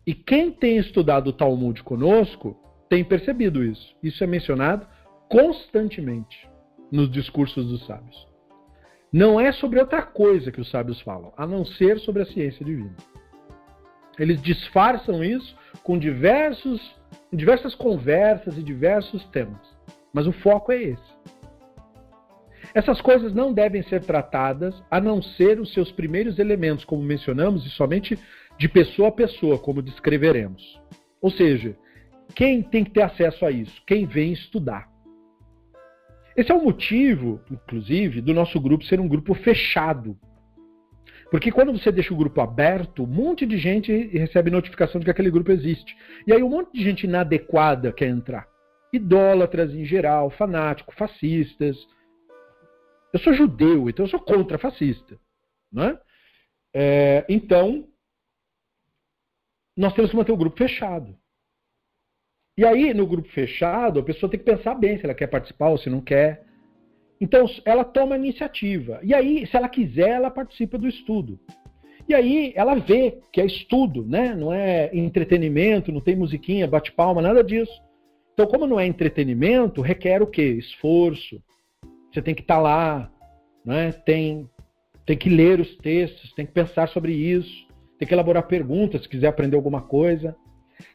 Speaker 1: E quem tem estudado o Talmud conosco tem percebido isso. Isso é mencionado constantemente nos discursos dos sábios. Não é sobre outra coisa que os sábios falam, a não ser sobre a ciência divina. Eles disfarçam isso com diversos, diversas conversas e diversos temas. Mas o foco é esse. Essas coisas não devem ser tratadas a não ser os seus primeiros elementos, como mencionamos, e somente de pessoa a pessoa, como descreveremos. Ou seja, quem tem que ter acesso a isso? Quem vem estudar. Esse é o motivo, inclusive, do nosso grupo ser um grupo fechado. Porque quando você deixa o grupo aberto, um monte de gente recebe notificação de que aquele grupo existe. E aí um monte de gente inadequada quer entrar. Idólatras em geral, fanáticos, fascistas. Eu sou judeu, então eu sou contra fascista. Né? É, então, nós temos que manter o grupo fechado. E aí, no grupo fechado, a pessoa tem que pensar bem se ela quer participar ou se não quer. Então, ela toma a iniciativa. E aí, se ela quiser, ela participa do estudo. E aí, ela vê que é estudo, né? Não é entretenimento, não tem musiquinha, bate-palma, nada disso. Então, como não é entretenimento, requer o quê? Esforço. Você tem que estar tá lá, né? tem, tem que ler os textos, tem que pensar sobre isso, tem que elaborar perguntas se quiser aprender alguma coisa.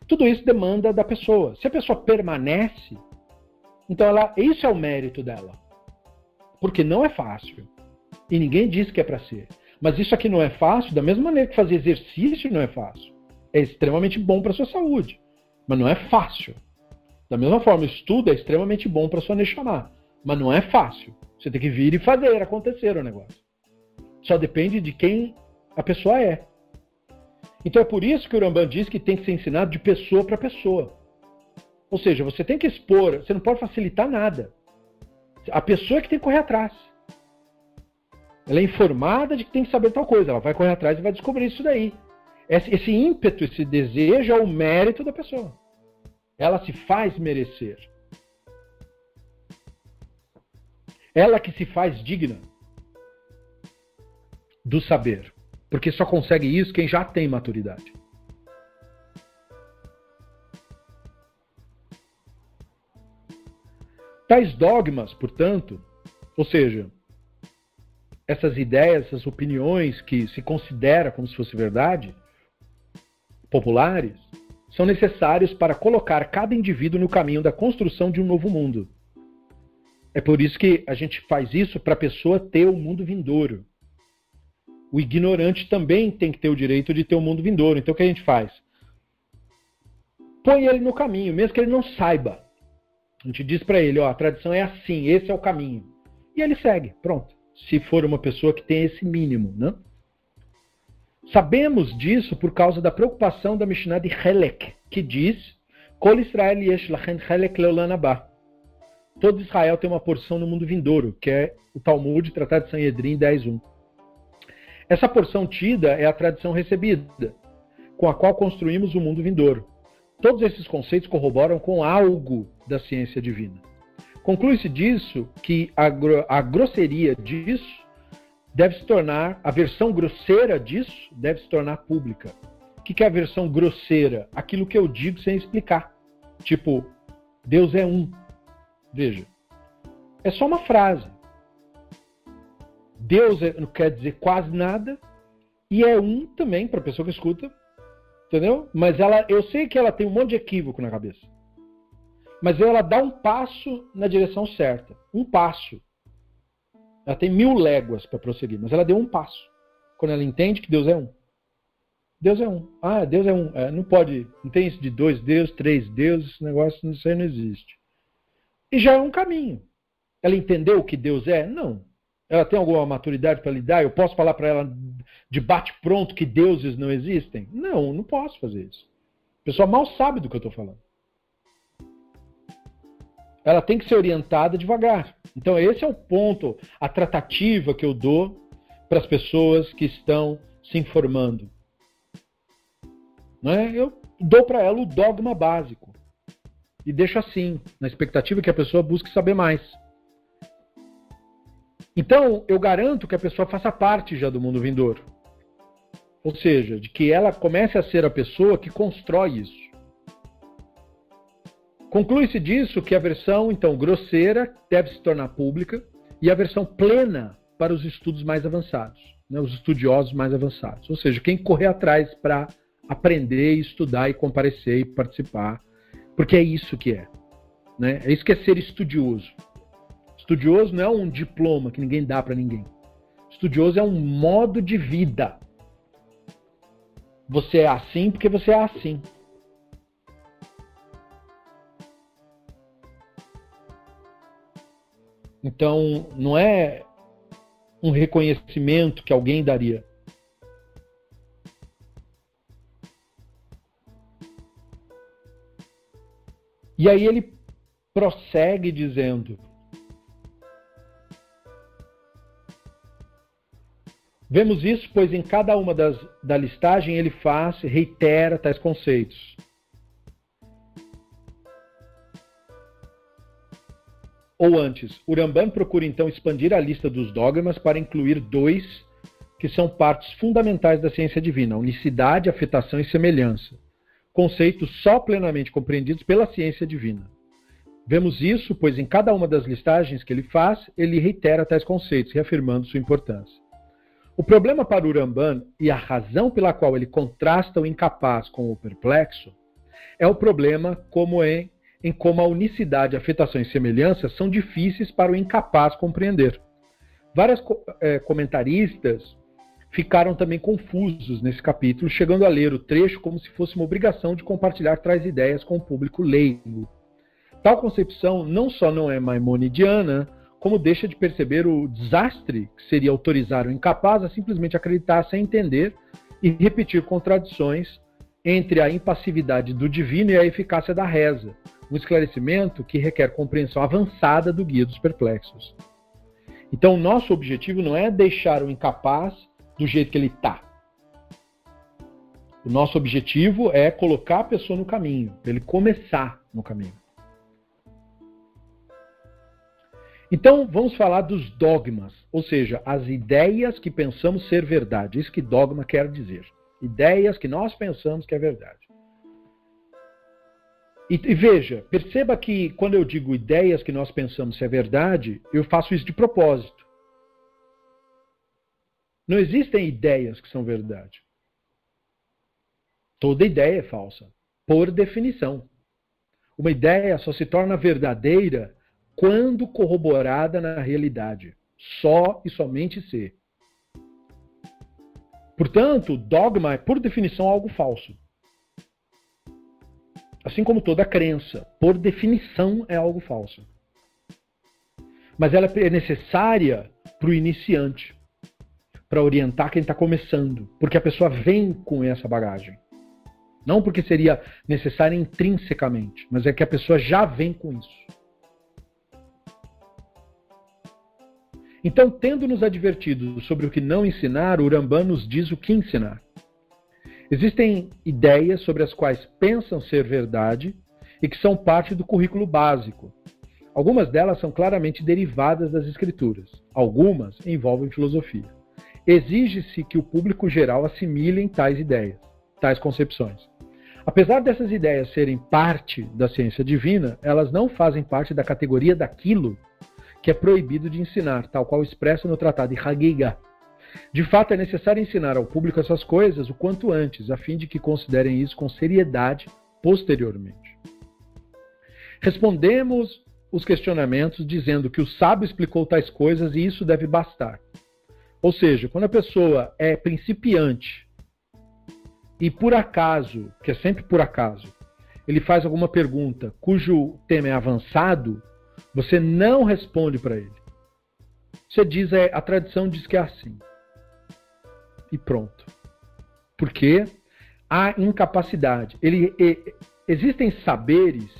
Speaker 1: Tudo isso demanda da pessoa. Se a pessoa permanece, então ela, isso é o mérito dela. Porque não é fácil. E ninguém diz que é para ser. Mas isso aqui não é fácil, da mesma maneira que fazer exercício não é fácil. É extremamente bom para sua saúde, mas não é fácil. Da mesma forma, estudo é extremamente bom para sua chamar, mas não é fácil. Você tem que vir e fazer acontecer o negócio. Só depende de quem a pessoa é. Então é por isso que o Rambam diz que tem que ser ensinado de pessoa para pessoa. Ou seja, você tem que expor, você não pode facilitar nada. A pessoa é que tem que correr atrás. Ela é informada de que tem que saber tal coisa, ela vai correr atrás e vai descobrir isso daí. Esse, esse ímpeto, esse desejo é o mérito da pessoa. Ela se faz merecer. Ela que se faz digna do saber. Porque só consegue isso quem já tem maturidade. Tais dogmas, portanto, ou seja, essas ideias, essas opiniões que se considera como se fosse verdade, populares, são necessários para colocar cada indivíduo no caminho da construção de um novo mundo. É por isso que a gente faz isso para a pessoa ter o um mundo vindouro o ignorante também tem que ter o direito de ter o um mundo vindouro. Então o que a gente faz? Põe ele no caminho, mesmo que ele não saiba. A gente diz para ele, ó, a tradição é assim, esse é o caminho. E ele segue, pronto. Se for uma pessoa que tem esse mínimo, né? Sabemos disso por causa da preocupação da Mishnah de Helek, que diz: Kol Israel yesh Helek. Todo Israel tem uma porção no mundo vindouro, que é o Talmud, Tratado de Sanhedrin 10.1. Essa porção tida é a tradição recebida, com a qual construímos o mundo vindouro. Todos esses conceitos corroboram com algo da ciência divina. Conclui-se disso que a, a grosseria disso deve se tornar, a versão grosseira disso deve se tornar pública. O que é a versão grosseira? Aquilo que eu digo sem explicar. Tipo, Deus é um. Veja, é só uma frase. Deus é, não quer dizer quase nada, e é um também para a pessoa que escuta, entendeu? Mas ela, eu sei que ela tem um monte de equívoco na cabeça. Mas ela dá um passo na direção certa. Um passo. Ela tem mil léguas para prosseguir, mas ela deu um passo. Quando ela entende que Deus é um. Deus é um. Ah, Deus é um. É, não pode. Não tem isso de dois Deus, três deuses, esse negócio isso aí não existe. E já é um caminho. Ela entendeu o que Deus é? Não. Ela tem alguma maturidade para lidar? Eu posso falar para ela de bate-pronto que deuses não existem? Não, não posso fazer isso. A pessoa mal sabe do que eu estou falando. Ela tem que ser orientada devagar. Então, esse é o ponto, a tratativa que eu dou para as pessoas que estão se informando. Não é? Eu dou para ela o dogma básico e deixo assim, na expectativa que a pessoa busque saber mais. Então, eu garanto que a pessoa faça parte já do mundo vindouro. Ou seja, de que ela comece a ser a pessoa que constrói isso. Conclui-se disso que a versão, então, grosseira deve se tornar pública e a versão plena para os estudos mais avançados, né, os estudiosos mais avançados. Ou seja, quem correr atrás para aprender, estudar e comparecer e participar, porque é isso que é. Né? É isso que é ser estudioso. Estudioso não é um diploma que ninguém dá para ninguém. Estudioso é um modo de vida. Você é assim porque você é assim. Então, não é um reconhecimento que alguém daria. E aí ele prossegue dizendo: Vemos isso, pois em cada uma das da listagem ele faz, reitera tais conceitos. Ou antes, Uramban procura então expandir a lista dos dogmas para incluir dois que são partes fundamentais da ciência divina: unicidade, afetação e semelhança, conceitos só plenamente compreendidos pela ciência divina. Vemos isso, pois em cada uma das listagens que ele faz, ele reitera tais conceitos, reafirmando sua importância. O problema para Uramban e a razão pela qual ele contrasta o incapaz com o perplexo é o problema como em, em como a unicidade, afetação e semelhança são difíceis para o incapaz compreender. Vários é, comentaristas ficaram também confusos nesse capítulo, chegando a ler o trecho como se fosse uma obrigação de compartilhar tais ideias com o público leigo. Tal concepção não só não é maimonidiana, como deixa de perceber o desastre que seria autorizar o incapaz a simplesmente acreditar sem entender e repetir contradições entre a impassividade do divino e a eficácia da reza, um esclarecimento que requer compreensão avançada do guia dos perplexos. Então, nosso objetivo não é deixar o incapaz do jeito que ele está. O nosso objetivo é colocar a pessoa no caminho, para ele começar no caminho. Então, vamos falar dos dogmas, ou seja, as ideias que pensamos ser verdade. Isso que dogma quer dizer. Ideias que nós pensamos que é verdade. E, e, veja, perceba que quando eu digo ideias que nós pensamos ser verdade, eu faço isso de propósito. Não existem ideias que são verdade. Toda ideia é falsa, por definição. Uma ideia só se torna verdadeira quando corroborada na realidade. Só e somente se. Portanto, dogma é, por definição, algo falso. Assim como toda crença, por definição, é algo falso. Mas ela é necessária para o iniciante, para orientar quem está começando, porque a pessoa vem com essa bagagem. Não porque seria necessária intrinsecamente, mas é que a pessoa já vem com isso. Então, tendo nos advertido sobre o que não ensinar, Urambá nos diz o que ensinar. Existem ideias sobre as quais pensam ser verdade e que são parte do currículo básico. Algumas delas são claramente derivadas das escrituras, algumas envolvem filosofia. Exige-se que o público geral assimile tais ideias, tais concepções. Apesar dessas ideias serem parte da ciência divina, elas não fazem parte da categoria daquilo que é proibido de ensinar, tal qual expresso no Tratado de Hagiga. De fato, é necessário ensinar ao público essas coisas o quanto antes, a fim de que considerem isso com seriedade posteriormente. Respondemos os questionamentos dizendo que o sábio explicou tais coisas e isso deve bastar. Ou seja, quando a pessoa é principiante e por acaso, que é sempre por acaso, ele faz alguma pergunta cujo tema é avançado, você não responde para ele. Você diz, é, a tradição diz que é assim. E pronto. Porque há incapacidade. Ele, e, existem saberes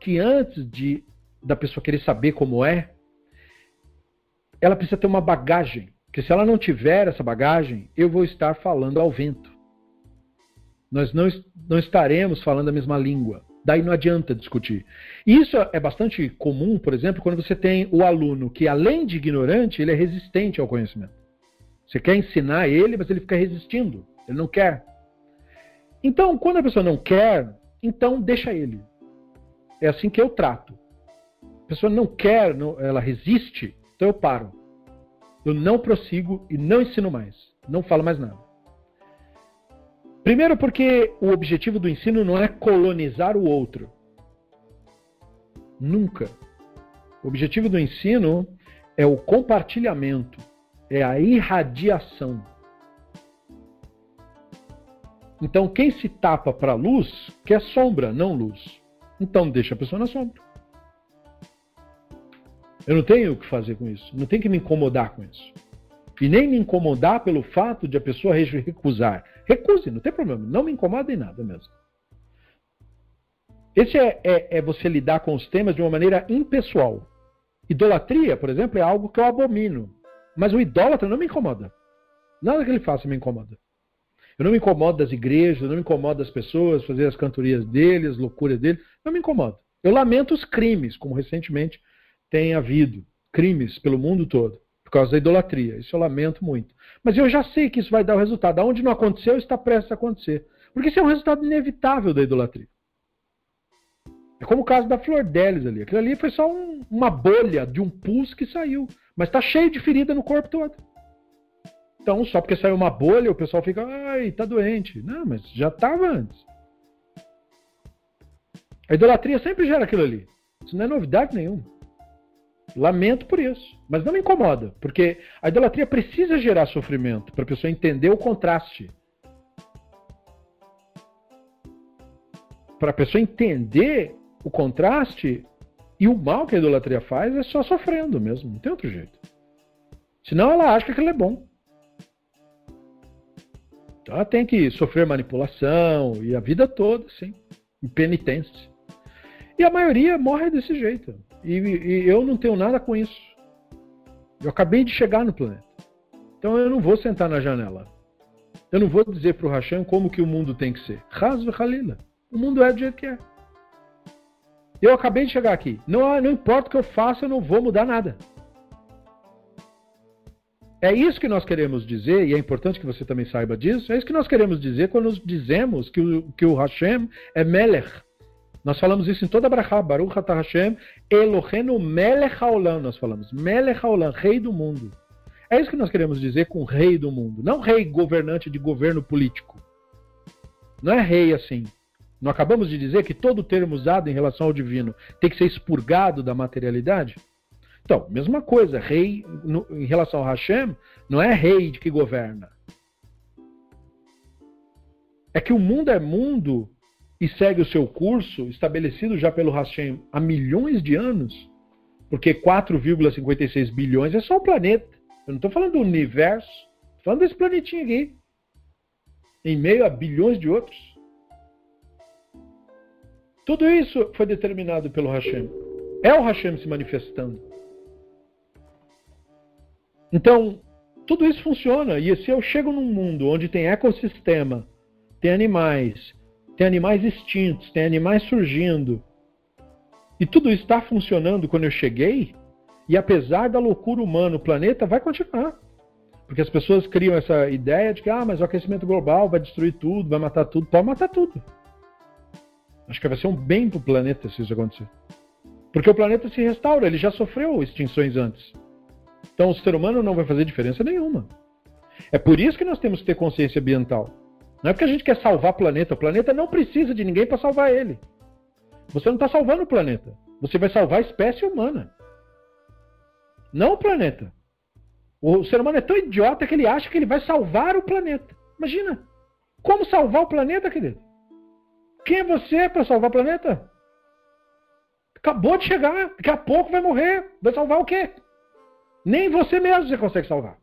Speaker 1: que antes de da pessoa querer saber como é, ela precisa ter uma bagagem. Porque se ela não tiver essa bagagem, eu vou estar falando ao vento. Nós não, não estaremos falando a mesma língua. Daí não adianta discutir. Isso é bastante comum, por exemplo, quando você tem o aluno que, além de ignorante, ele é resistente ao conhecimento. Você quer ensinar ele, mas ele fica resistindo. Ele não quer. Então, quando a pessoa não quer, então deixa ele. É assim que eu trato. A pessoa não quer, não, ela resiste, então eu paro. Eu não prossigo e não ensino mais. Não falo mais nada. Primeiro, porque o objetivo do ensino não é colonizar o outro. Nunca. O objetivo do ensino é o compartilhamento, é a irradiação. Então, quem se tapa para a luz quer sombra, não luz. Então, deixa a pessoa na sombra. Eu não tenho o que fazer com isso. Não tenho que me incomodar com isso. E nem me incomodar pelo fato de a pessoa recusar. Recuse, não tem problema. Não me incomoda em nada mesmo. Esse é, é, é, você lidar com os temas de uma maneira impessoal. Idolatria, por exemplo, é algo que eu abomino. Mas o idólatra não me incomoda. Nada que ele faça me incomoda. Eu não me incomodo das igrejas, eu não me incomodo das pessoas, fazer as cantorias dele, as loucuras dele. Não me incomodo. Eu lamento os crimes, como recentemente tem havido. Crimes pelo mundo todo causa da idolatria. Isso eu lamento muito. Mas eu já sei que isso vai dar o resultado. Aonde não aconteceu, está prestes a acontecer. Porque isso é um resultado inevitável da idolatria. É como o caso da Flor Delis ali. Aquilo ali foi só um, uma bolha de um pus que saiu. Mas está cheio de ferida no corpo todo. Então, só porque saiu uma bolha, o pessoal fica, ai, tá doente. Não, mas já estava antes. A idolatria sempre gera aquilo ali. Isso não é novidade nenhuma. Lamento por isso, mas não me incomoda, porque a idolatria precisa gerar sofrimento para a pessoa entender o contraste. Para a pessoa entender o contraste e o mal que a idolatria faz é só sofrendo mesmo, não tem outro jeito. Senão ela acha que aquilo é bom. Então ela tem que sofrer manipulação e a vida toda, sim, em penitência. E a maioria morre desse jeito. E, e, eu não tenho nada com isso. Eu acabei de chegar no planeta. Então eu não vou sentar na janela. Eu não vou dizer para o Hashem como que o mundo tem que ser. Rasva Halila. O mundo é do jeito que é. Eu acabei de chegar aqui. Não, não importa o que eu faça, eu não vou mudar nada. É isso que nós queremos dizer, e é importante que você também saiba disso, é isso que nós queremos dizer quando dizemos que o, que o Hashem é Melech, nós falamos isso em toda a Brachá, Baruch Atah Hashem, Elohenu Melech Haolam, nós falamos, Melech Haolam, rei do mundo. É isso que nós queremos dizer com rei do mundo, não rei governante de governo político. Não é rei assim. Não acabamos de dizer que todo termo usado em relação ao divino tem que ser expurgado da materialidade? Então, mesma coisa, rei no, em relação ao Hashem não é rei de que governa. É que o mundo é mundo e segue o seu curso, estabelecido já pelo Hashem há milhões de anos, porque 4,56 bilhões é só o planeta. Eu não estou falando do universo, estou falando desse planetinho aqui, em meio a bilhões de outros. Tudo isso foi determinado pelo Hashem. É o Hashem se manifestando. Então, tudo isso funciona. E se eu chego num mundo onde tem ecossistema, tem animais, tem animais extintos, tem animais surgindo. E tudo isso está funcionando quando eu cheguei, e apesar da loucura humana, o planeta vai continuar. Porque as pessoas criam essa ideia de que ah, mas o aquecimento global vai destruir tudo, vai matar tudo. Pode matar tudo. Acho que vai ser um bem para o planeta se isso acontecer. Porque o planeta se restaura, ele já sofreu extinções antes. Então o ser humano não vai fazer diferença nenhuma. É por isso que nós temos que ter consciência ambiental. Não é porque a gente quer salvar o planeta. O planeta não precisa de ninguém para salvar ele. Você não está salvando o planeta. Você vai salvar a espécie humana. Não o planeta. O ser humano é tão idiota que ele acha que ele vai salvar o planeta. Imagina. Como salvar o planeta, querido? Quem é você para salvar o planeta? Acabou de chegar. Daqui a pouco vai morrer. Vai salvar o quê? Nem você mesmo você consegue salvar.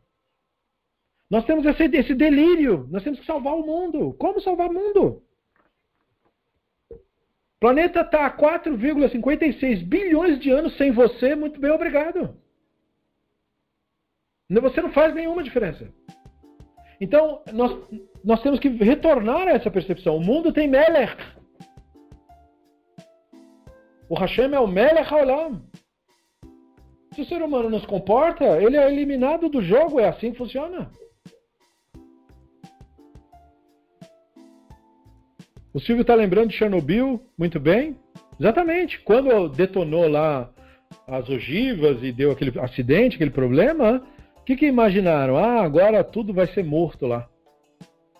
Speaker 1: Nós temos esse, esse delírio. Nós temos que salvar o mundo. Como salvar o mundo? O planeta está a 4,56 bilhões de anos sem você. Muito bem, obrigado. Você não faz nenhuma diferença. Então, nós, nós temos que retornar a essa percepção. O mundo tem Melech. O Hashem é o Melech Haolam. Se o ser humano não se comporta, ele é eliminado do jogo. É assim que funciona. O Silvio está lembrando de Chernobyl, muito bem. Exatamente. Quando detonou lá as ogivas e deu aquele acidente, aquele problema, o que, que imaginaram? Ah, agora tudo vai ser morto lá.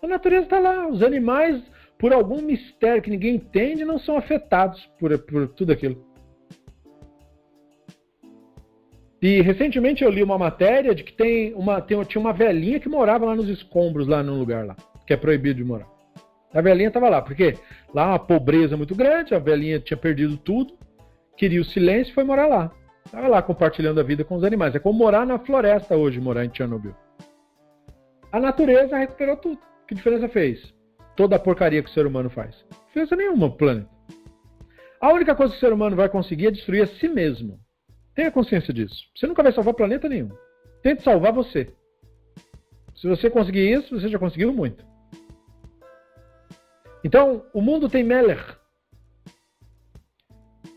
Speaker 1: A natureza está lá. Os animais, por algum mistério que ninguém entende, não são afetados por, por tudo aquilo. E recentemente eu li uma matéria de que tem uma, tem, tinha uma velhinha que morava lá nos escombros, lá num lugar lá, que é proibido de morar. A velhinha estava lá, porque lá uma pobreza muito grande, a velhinha tinha perdido tudo, queria o silêncio e foi morar lá. Estava lá compartilhando a vida com os animais. É como morar na floresta hoje, morar em Chernobyl. A natureza recuperou tudo. Que diferença fez? Toda a porcaria que o ser humano faz. Diferença nenhuma pro planeta. A única coisa que o ser humano vai conseguir é destruir a si mesmo. Tenha consciência disso. Você nunca vai salvar planeta nenhum. Tente salvar você. Se você conseguir isso, você já conseguiu muito. Então, o mundo tem Meller.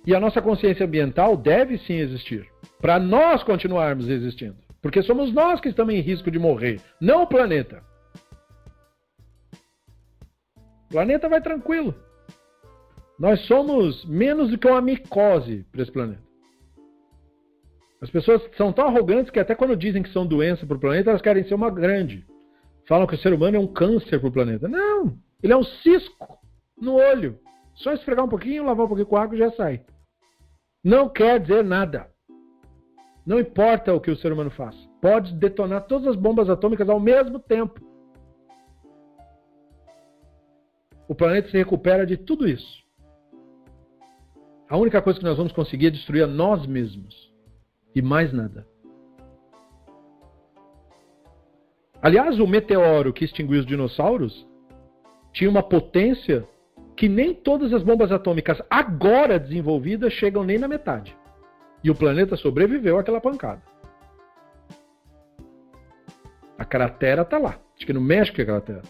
Speaker 1: E a nossa consciência ambiental deve sim existir. Para nós continuarmos existindo. Porque somos nós que estamos em risco de morrer, não o planeta. O planeta vai tranquilo. Nós somos menos do que uma micose para esse planeta. As pessoas são tão arrogantes que até quando dizem que são doença para o planeta, elas querem ser uma grande. Falam que o ser humano é um câncer para o planeta. Não, ele é um cisco no olho. Só esfregar um pouquinho, lavar um pouquinho com água e já sai. Não quer dizer nada. Não importa o que o ser humano faz. Pode detonar todas as bombas atômicas ao mesmo tempo. O planeta se recupera de tudo isso. A única coisa que nós vamos conseguir é destruir a nós mesmos. E mais nada. Aliás, o meteoro que extinguiu os dinossauros tinha uma potência que nem todas as bombas atômicas agora desenvolvidas chegam nem na metade. E o planeta sobreviveu àquela pancada. A cratera está lá. Acho que no México é a cratera.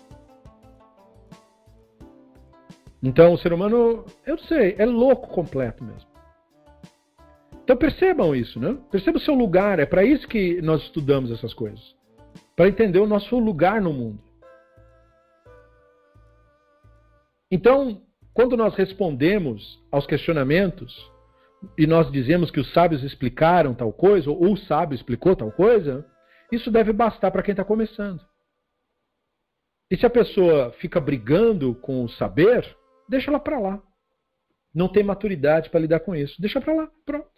Speaker 1: Então o ser humano, eu sei, é louco completo mesmo. Então percebam isso, né? Perceba o seu lugar. É para isso que nós estudamos essas coisas. Para entender o nosso lugar no mundo. Então, quando nós respondemos aos questionamentos e nós dizemos que os sábios explicaram tal coisa, ou o sábio explicou tal coisa, isso deve bastar para quem está começando. E se a pessoa fica brigando com o saber, deixa ela para lá. Não tem maturidade para lidar com isso. Deixa para lá, pronto.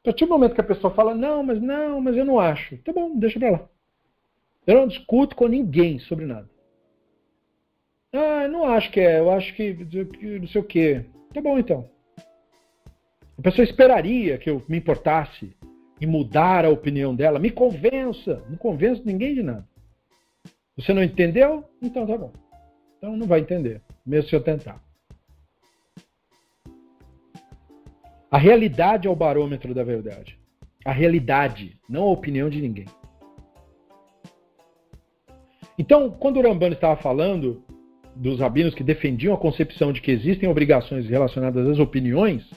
Speaker 1: A partir do momento que a pessoa fala, não, mas não, mas eu não acho. Tá bom, deixa para lá. Eu não discuto com ninguém sobre nada. Ah, não acho que é, eu acho que não sei o quê. Tá bom então. A pessoa esperaria que eu me importasse e mudar a opinião dela. Me convença. Não convenço ninguém de nada. Você não entendeu? Então tá bom. Então não vai entender, mesmo se eu tentar. A realidade é o barômetro da verdade. A realidade, não a opinião de ninguém. Então, quando o Rambano estava falando dos rabinos que defendiam a concepção de que existem obrigações relacionadas às opiniões,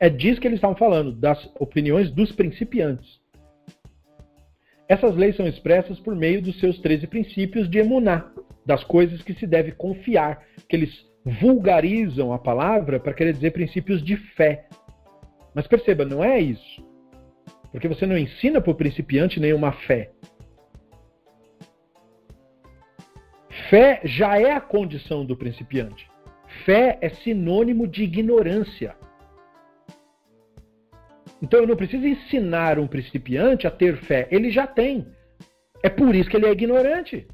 Speaker 1: é disso que eles estavam falando, das opiniões dos principiantes. Essas leis são expressas por meio dos seus 13 princípios de emuná, das coisas que se deve confiar, que eles vulgarizam a palavra para querer dizer princípios de fé. Mas perceba, não é isso. Porque você não ensina para o principiante nenhuma fé. Fé já é a condição do principiante. Fé é sinônimo de ignorância. Então eu não preciso ensinar um principiante a ter fé, ele já tem. É por isso que ele é ignorante.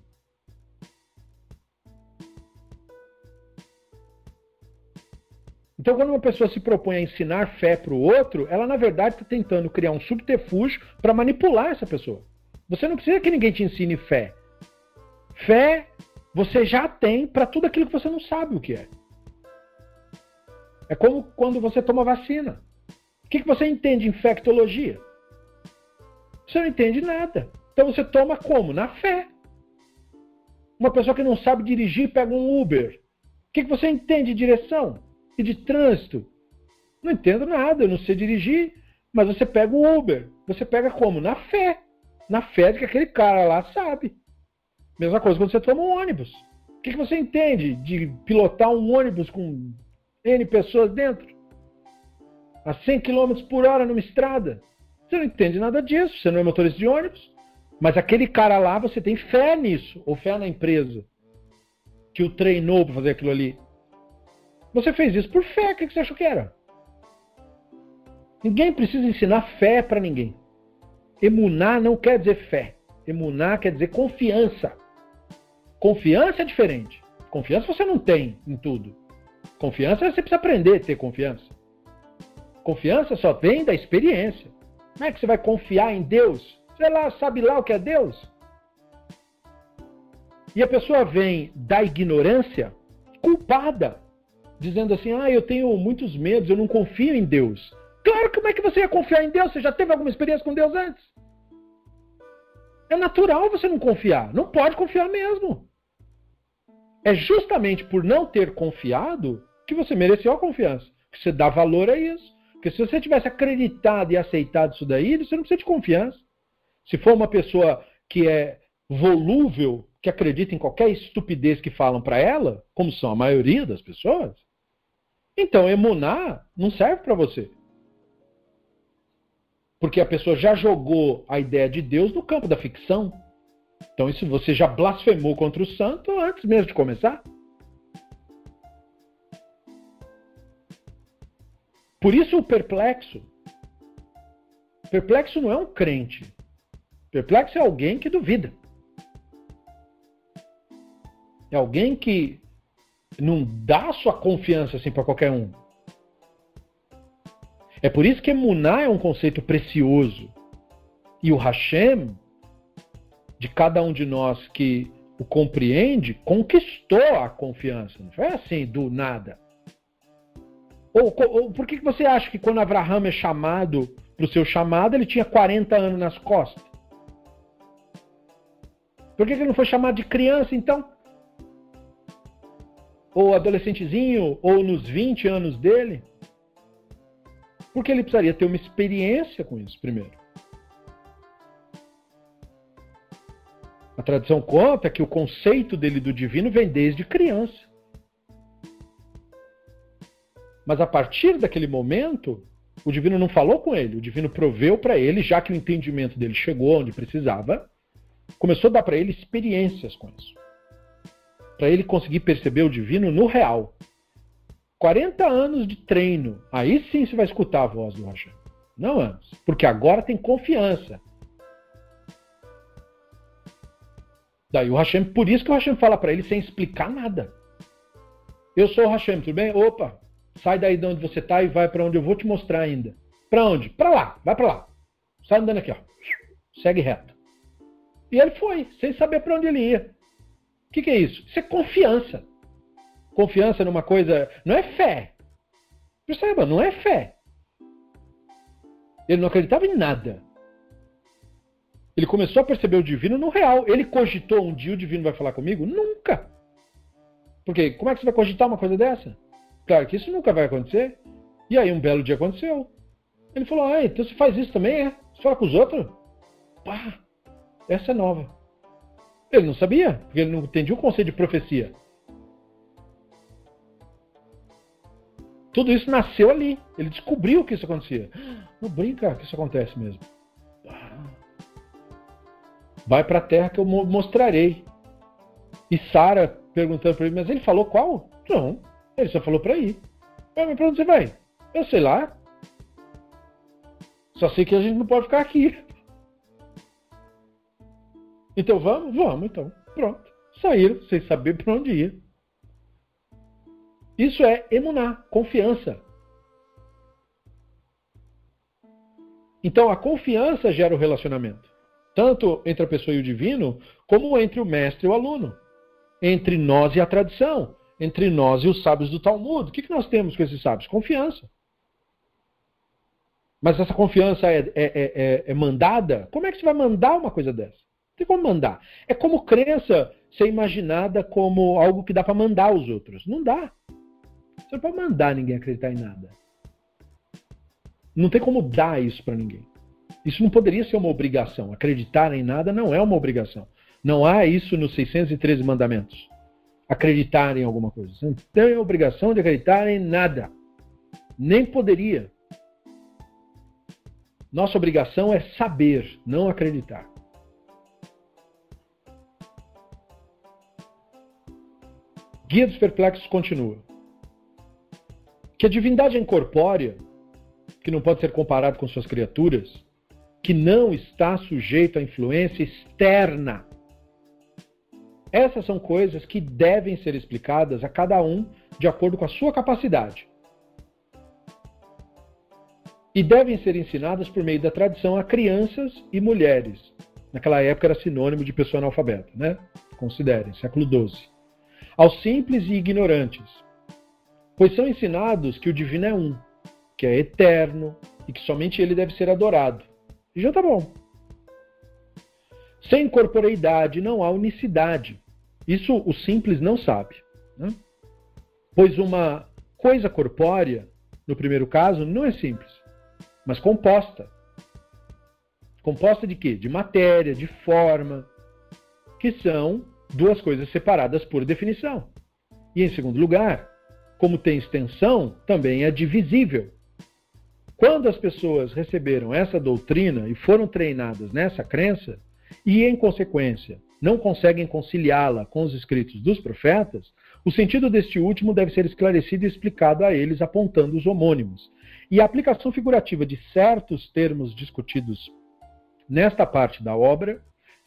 Speaker 1: Então, quando uma pessoa se propõe a ensinar fé para o outro, ela na verdade está tentando criar um subterfúgio para manipular essa pessoa. Você não precisa que ninguém te ensine fé. Fé você já tem para tudo aquilo que você não sabe o que é. É como quando você toma vacina. O que, que você entende infectologia? Você não entende nada. Então você toma como? Na fé. Uma pessoa que não sabe dirigir pega um Uber. O que, que você entende de direção e de trânsito? Não entendo nada, eu não sei dirigir, mas você pega o Uber. Você pega como? Na fé. Na fé de que aquele cara lá sabe. Mesma coisa quando você toma um ônibus. O que, que você entende de pilotar um ônibus com N pessoas dentro? A 100 km por hora numa estrada? Você não entende nada disso, você não é motorista de ônibus. Mas aquele cara lá, você tem fé nisso, ou fé na empresa que o treinou para fazer aquilo ali. Você fez isso por fé, o que você achou que era? Ninguém precisa ensinar fé para ninguém. Emunar não quer dizer fé. Emunar quer dizer confiança. Confiança é diferente. Confiança você não tem em tudo. Confiança você precisa aprender a ter confiança. Confiança só vem da experiência. Como é que você vai confiar em Deus? Você lá sabe lá o que é Deus? E a pessoa vem da ignorância culpada, dizendo assim: "Ah, eu tenho muitos medos, eu não confio em Deus". Claro, como é que você ia confiar em Deus? Você já teve alguma experiência com Deus antes? É natural você não confiar. Não pode confiar mesmo. É justamente por não ter confiado que você mereceu a confiança. Que você dá valor a isso. Porque se você tivesse acreditado e aceitado isso daí, você não precisa de confiança. Se for uma pessoa que é volúvel, que acredita em qualquer estupidez que falam para ela, como são a maioria das pessoas, então emunar não serve para você. Porque a pessoa já jogou a ideia de Deus no campo da ficção. Então isso você já blasfemou contra o santo antes mesmo de começar. Por isso o perplexo. Perplexo não é um crente. Perplexo é alguém que duvida. É alguém que não dá sua confiança assim para qualquer um. É por isso que emuná é um conceito precioso. E o Hashem de cada um de nós que o compreende, conquistou a confiança. Não foi assim do nada. Ou, ou por que você acha que quando Abraham é chamado para o seu chamado, ele tinha 40 anos nas costas? Por que ele não foi chamado de criança então? Ou adolescentezinho, ou nos 20 anos dele? Porque ele precisaria ter uma experiência com isso primeiro. A tradição conta que o conceito dele do divino vem desde criança. Mas a partir daquele momento, o divino não falou com ele, o divino proveu para ele, já que o entendimento dele chegou onde precisava, começou a dar para ele experiências com isso. Para ele conseguir perceber o divino no real. 40 anos de treino, aí sim você vai escutar a voz do Hashem. Não antes, porque agora tem confiança. Daí o Hashem, por isso que o Hashem fala para ele sem explicar nada. Eu sou o Hashem, tudo bem? Opa, sai daí de onde você está e vai para onde eu vou te mostrar ainda. Para onde? Para lá, vai para lá. Sai andando aqui, ó. Segue reto. E ele foi, sem saber para onde ele ia. O que, que é isso? Isso é confiança. Confiança numa coisa. Não é fé. Perceba, não é fé. Ele não acreditava em nada. Ele começou a perceber o divino no real. Ele cogitou um dia o divino vai falar comigo? Nunca. Porque como é que você vai cogitar uma coisa dessa? Claro que isso nunca vai acontecer. E aí um belo dia aconteceu. Ele falou: Ah, então você faz isso também, é? Você fala com os outros? Pá, essa é nova. Ele não sabia, porque ele não entendia o conceito de profecia. Tudo isso nasceu ali. Ele descobriu que isso acontecia. Não brinca que isso acontece mesmo. Vai para a terra que eu mostrarei. E Sara perguntando para ele, mas ele falou qual? Não, ele só falou para ir. Mas para onde você vai? Eu sei lá. Só sei que a gente não pode ficar aqui. Então vamos? Vamos, então. Pronto. Saíram sem saber para onde ir. Isso é emunar, confiança. Então a confiança gera o relacionamento. Tanto entre a pessoa e o divino, como entre o mestre e o aluno. Entre nós e a tradição. Entre nós e os sábios do Talmud. O que nós temos com esses sábios? Confiança. Mas essa confiança é, é, é, é, mandada? Como é que você vai mandar uma coisa dessa? Não tem como mandar. É como crença ser imaginada como algo que dá para mandar os outros. Não dá. Você não pode mandar ninguém acreditar em nada. Não tem como dar isso para ninguém. Isso não poderia ser uma obrigação. Acreditar em nada não é uma obrigação. Não há isso nos 613 mandamentos. Acreditar em alguma coisa. Você não tem a obrigação de acreditar em nada. Nem poderia. Nossa obrigação é saber, não acreditar. Guia dos Perplexos continua. Que a divindade incorpórea, que não pode ser comparado com suas criaturas, que não está sujeito à influência externa. Essas são coisas que devem ser explicadas a cada um de acordo com a sua capacidade e devem ser ensinadas por meio da tradição a crianças e mulheres. Naquela época era sinônimo de pessoa analfabeta, né? Considerem, século XII. Aos simples e ignorantes, pois são ensinados que o divino é um, que é eterno e que somente ele deve ser adorado. E já tá bom. Sem corporeidade não há unicidade. Isso o simples não sabe. Né? Pois uma coisa corpórea, no primeiro caso, não é simples mas composta. Composta de quê? De matéria, de forma, que são duas coisas separadas por definição. E em segundo lugar, como tem extensão, também é divisível. Quando as pessoas receberam essa doutrina e foram treinadas nessa crença, e em consequência não conseguem conciliá-la com os escritos dos profetas, o sentido deste último deve ser esclarecido e explicado a eles apontando os homônimos, e a aplicação figurativa de certos termos discutidos nesta parte da obra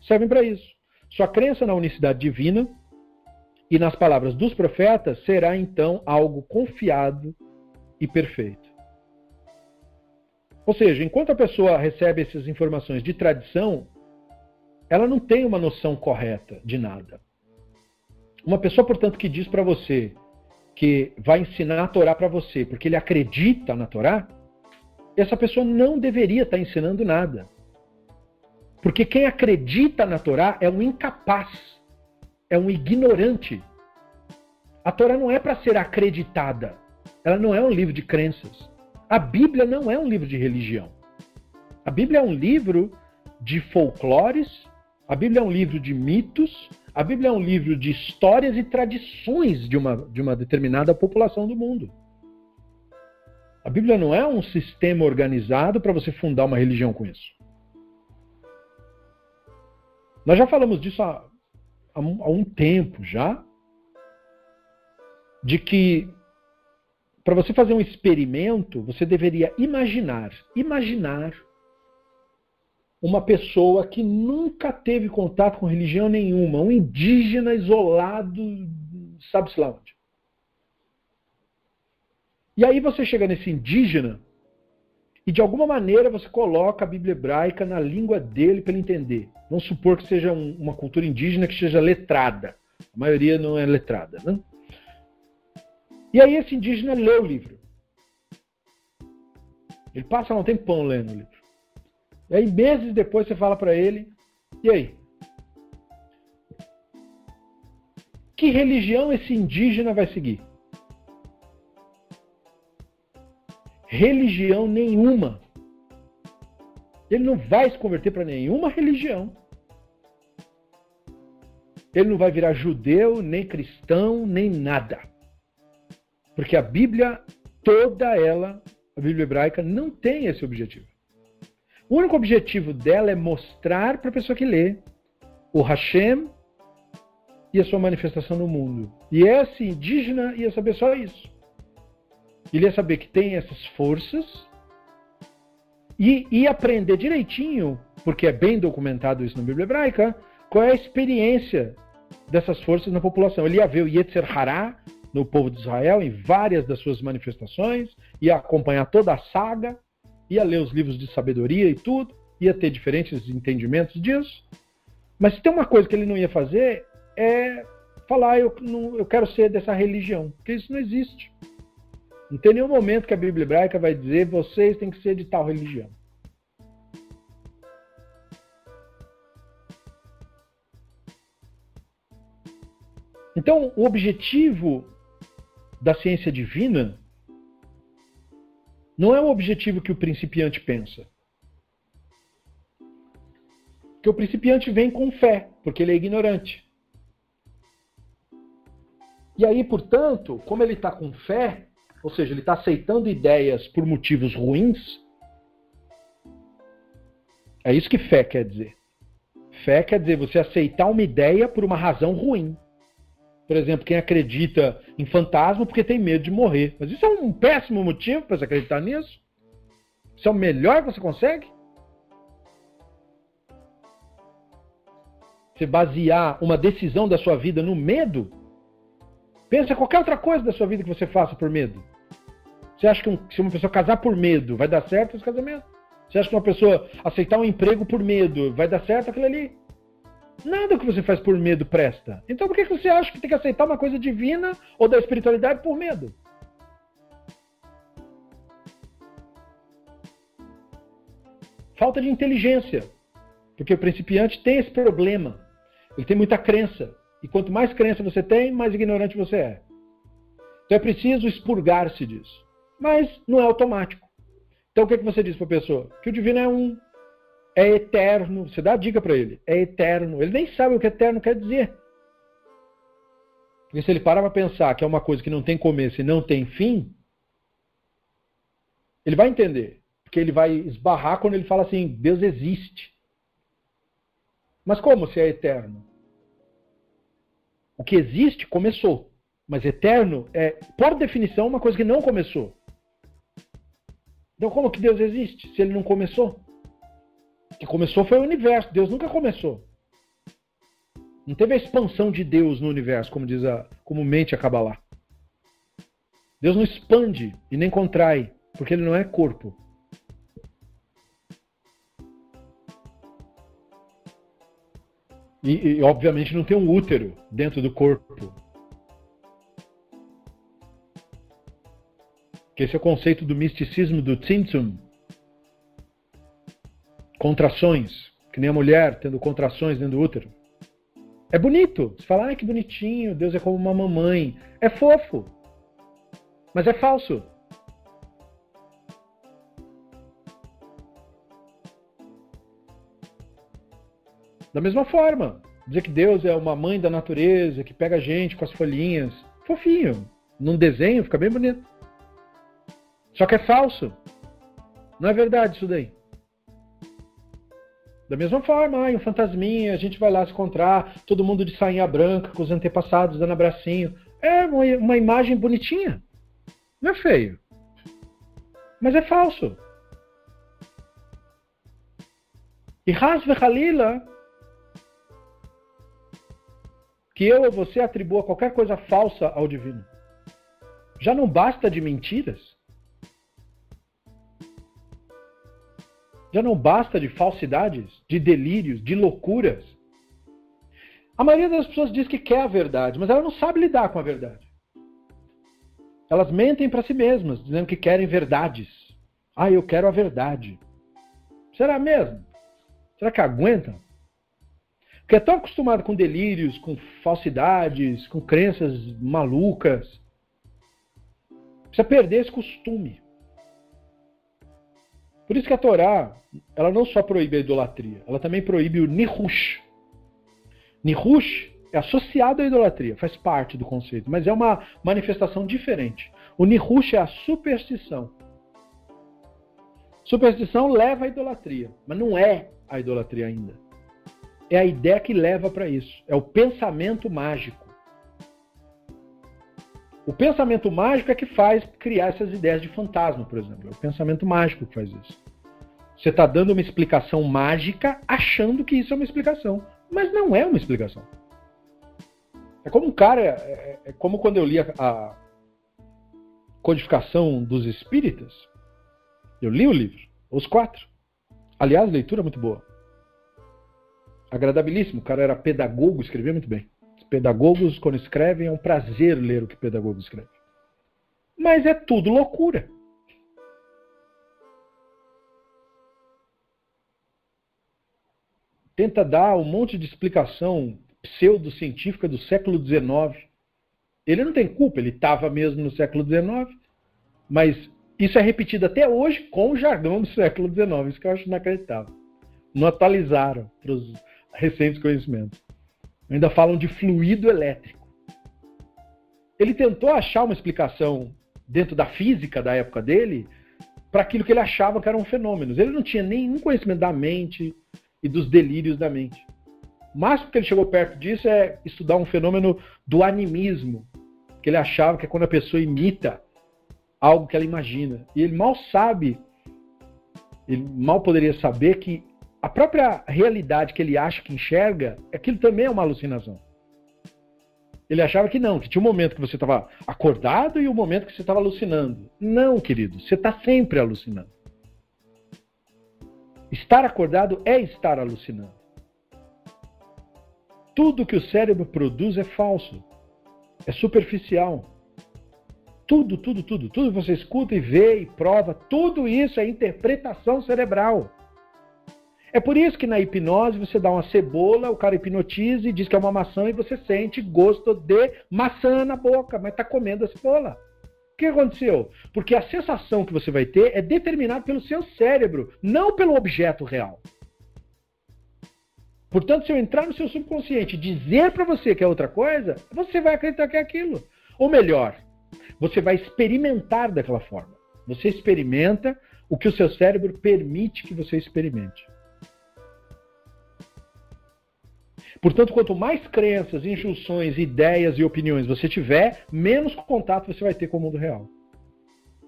Speaker 1: servem para isso. Sua crença na unicidade divina e nas palavras dos profetas será então algo confiado e perfeito. Ou seja, enquanto a pessoa recebe essas informações de tradição, ela não tem uma noção correta de nada. Uma pessoa, portanto, que diz para você que vai ensinar a Torá para você porque ele acredita na Torá, essa pessoa não deveria estar tá ensinando nada. Porque quem acredita na Torá é um incapaz, é um ignorante. A Torá não é para ser acreditada. Ela não é um livro de crenças. A Bíblia não é um livro de religião. A Bíblia é um livro de folclores, a Bíblia é um livro de mitos, a Bíblia é um livro de histórias e tradições de uma, de uma determinada população do mundo. A Bíblia não é um sistema organizado para você fundar uma religião com isso. Nós já falamos disso há, há, um, há um tempo já, de que para você fazer um experimento, você deveria imaginar, imaginar uma pessoa que nunca teve contato com religião nenhuma, um indígena isolado, sabe-se lá onde. E aí você chega nesse indígena e de alguma maneira você coloca a Bíblia hebraica na língua dele para ele entender. Vamos supor que seja um, uma cultura indígena que seja letrada. A maioria não é letrada. Né? E aí esse indígena lê o livro. Ele passa um tempão lendo o livro. E aí, meses depois, você fala para ele: e aí? Que religião esse indígena vai seguir? Religião nenhuma. Ele não vai se converter para nenhuma religião. Ele não vai virar judeu, nem cristão, nem nada. Porque a Bíblia toda ela, a Bíblia hebraica, não tem esse objetivo. O único objetivo dela é mostrar para a pessoa que lê o Hashem e a sua manifestação no mundo. E esse indígena ia saber só isso. Ele ia saber que tem essas forças e ia aprender direitinho, porque é bem documentado isso na Bíblia hebraica, qual é a experiência dessas forças na população. Ele ia ver o Yetzer Hará no povo de Israel em várias das suas manifestações, ia acompanhar toda a saga, ia ler os livros de sabedoria e tudo, ia ter diferentes entendimentos disso. Mas se tem uma coisa que ele não ia fazer é falar eu, não, eu quero ser dessa religião, porque isso não existe. Não tem nenhum momento que a Bíblia hebraica vai dizer vocês têm que ser de tal religião. Então, o objetivo da ciência divina não é o objetivo que o principiante pensa. Que o principiante vem com fé, porque ele é ignorante. E aí, portanto, como ele está com fé, ou seja, ele está aceitando ideias por motivos ruins, é isso que fé quer dizer. Fé quer dizer você aceitar uma ideia por uma razão ruim. Por exemplo, quem acredita em fantasma porque tem medo de morrer. Mas isso é um péssimo motivo para você acreditar nisso? Isso é o melhor que você consegue? Você basear uma decisão da sua vida no medo? Pensa qualquer outra coisa da sua vida que você faça por medo. Você acha que um, se uma pessoa casar por medo, vai dar certo esse casamento? Você acha que uma pessoa aceitar um emprego por medo, vai dar certo aquilo ali? Nada que você faz por medo presta. Então por que você acha que tem que aceitar uma coisa divina ou da espiritualidade por medo? Falta de inteligência. Porque o principiante tem esse problema. Ele tem muita crença. E quanto mais crença você tem, mais ignorante você é. Então é preciso expurgar-se disso. Mas não é automático. Então o que, é que você diz para a pessoa? Que o divino é um é eterno. Você dá a dica para ele. É eterno. Ele nem sabe o que eterno quer dizer. Porque se ele parar para pensar que é uma coisa que não tem começo e não tem fim, ele vai entender. Porque ele vai esbarrar quando ele fala assim: Deus existe. Mas como se é eterno? O que existe começou. Mas eterno é, por definição, uma coisa que não começou. Então, como que Deus existe se ele não começou? Que começou foi o universo. Deus nunca começou. Não teve a expansão de Deus no universo, como diz a, comumente a Kabbalah. Deus não expande e nem contrai, porque ele não é corpo. E, e, obviamente não tem um útero dentro do corpo. Que esse é o conceito do misticismo do Tzimtzum, contrações, que nem a mulher tendo contrações dentro do útero. É bonito. Você fala, ai que bonitinho, Deus é como uma mamãe. É fofo. Mas é falso. Da mesma forma, dizer que Deus é uma mãe da natureza, que pega a gente com as folhinhas. Fofinho. Num desenho fica bem bonito. Só que é falso. Não é verdade isso daí. Da mesma forma, ai, um fantasminha, a gente vai lá se encontrar, todo mundo de sainha branca, com os antepassados dando abracinho. É uma, uma imagem bonitinha. Não é feio. Mas é falso. E Hasve Halila, que eu ou você atribua qualquer coisa falsa ao divino. Já não basta de mentiras? Já não basta de falsidades, de delírios, de loucuras? A maioria das pessoas diz que quer a verdade, mas ela não sabe lidar com a verdade. Elas mentem para si mesmas, dizendo que querem verdades. Ah, eu quero a verdade. Será mesmo? Será que aguentam? Porque é tão acostumado com delírios, com falsidades, com crenças malucas. Precisa perder esse costume. Por isso que a Torá, ela não só proíbe a idolatria, ela também proíbe o nihush. Nihush É associado à idolatria, faz parte do conceito, mas é uma manifestação diferente. O Nihush é a superstição. Superstição leva à idolatria, mas não é a idolatria ainda. É a ideia que leva para isso. É o pensamento mágico. O pensamento mágico é que faz criar essas ideias de fantasma, por exemplo. É o pensamento mágico que faz isso. Você está dando uma explicação mágica achando que isso é uma explicação. Mas não é uma explicação. É como um cara. É, é, é como quando eu li a, a codificação dos espíritas. Eu li o livro, os quatro. Aliás, leitura muito boa. Agradabilíssimo. O cara era pedagogo, escrevia muito bem. Os pedagogos, quando escrevem, é um prazer ler o que o pedagogo escreve. Mas é tudo loucura. Tenta dar um monte de explicação pseudocientífica do século XIX. Ele não tem culpa, ele estava mesmo no século XIX, mas isso é repetido até hoje com o jargão do século XIX, isso que eu acho inacreditável. Não atualizaram para os recentes conhecimentos. Ainda falam de fluido elétrico. Ele tentou achar uma explicação dentro da física da época dele para aquilo que ele achava que eram fenômenos. Ele não tinha nenhum conhecimento da mente e dos delírios da mente. O máximo que ele chegou perto disso é estudar um fenômeno do animismo, que ele achava que é quando a pessoa imita algo que ela imagina. E ele mal sabe, ele mal poderia saber que a própria realidade que ele acha que enxerga, aquilo também é uma alucinação. Ele achava que não, que tinha um momento que você estava acordado e um momento que você estava alucinando. Não, querido, você está sempre alucinando. Estar acordado é estar alucinando. Tudo que o cérebro produz é falso, é superficial. Tudo, tudo, tudo, tudo que você escuta e vê e prova, tudo isso é interpretação cerebral. É por isso que na hipnose você dá uma cebola, o cara hipnotiza e diz que é uma maçã e você sente gosto de maçã na boca, mas está comendo a cebola. O que aconteceu? Porque a sensação que você vai ter é determinada pelo seu cérebro, não pelo objeto real. Portanto, se eu entrar no seu subconsciente e dizer para você que é outra coisa, você vai acreditar que é aquilo. Ou melhor, você vai experimentar daquela forma. Você experimenta o que o seu cérebro permite que você experimente. Portanto, quanto mais crenças, injunções, ideias e opiniões você tiver, menos contato você vai ter com o mundo real.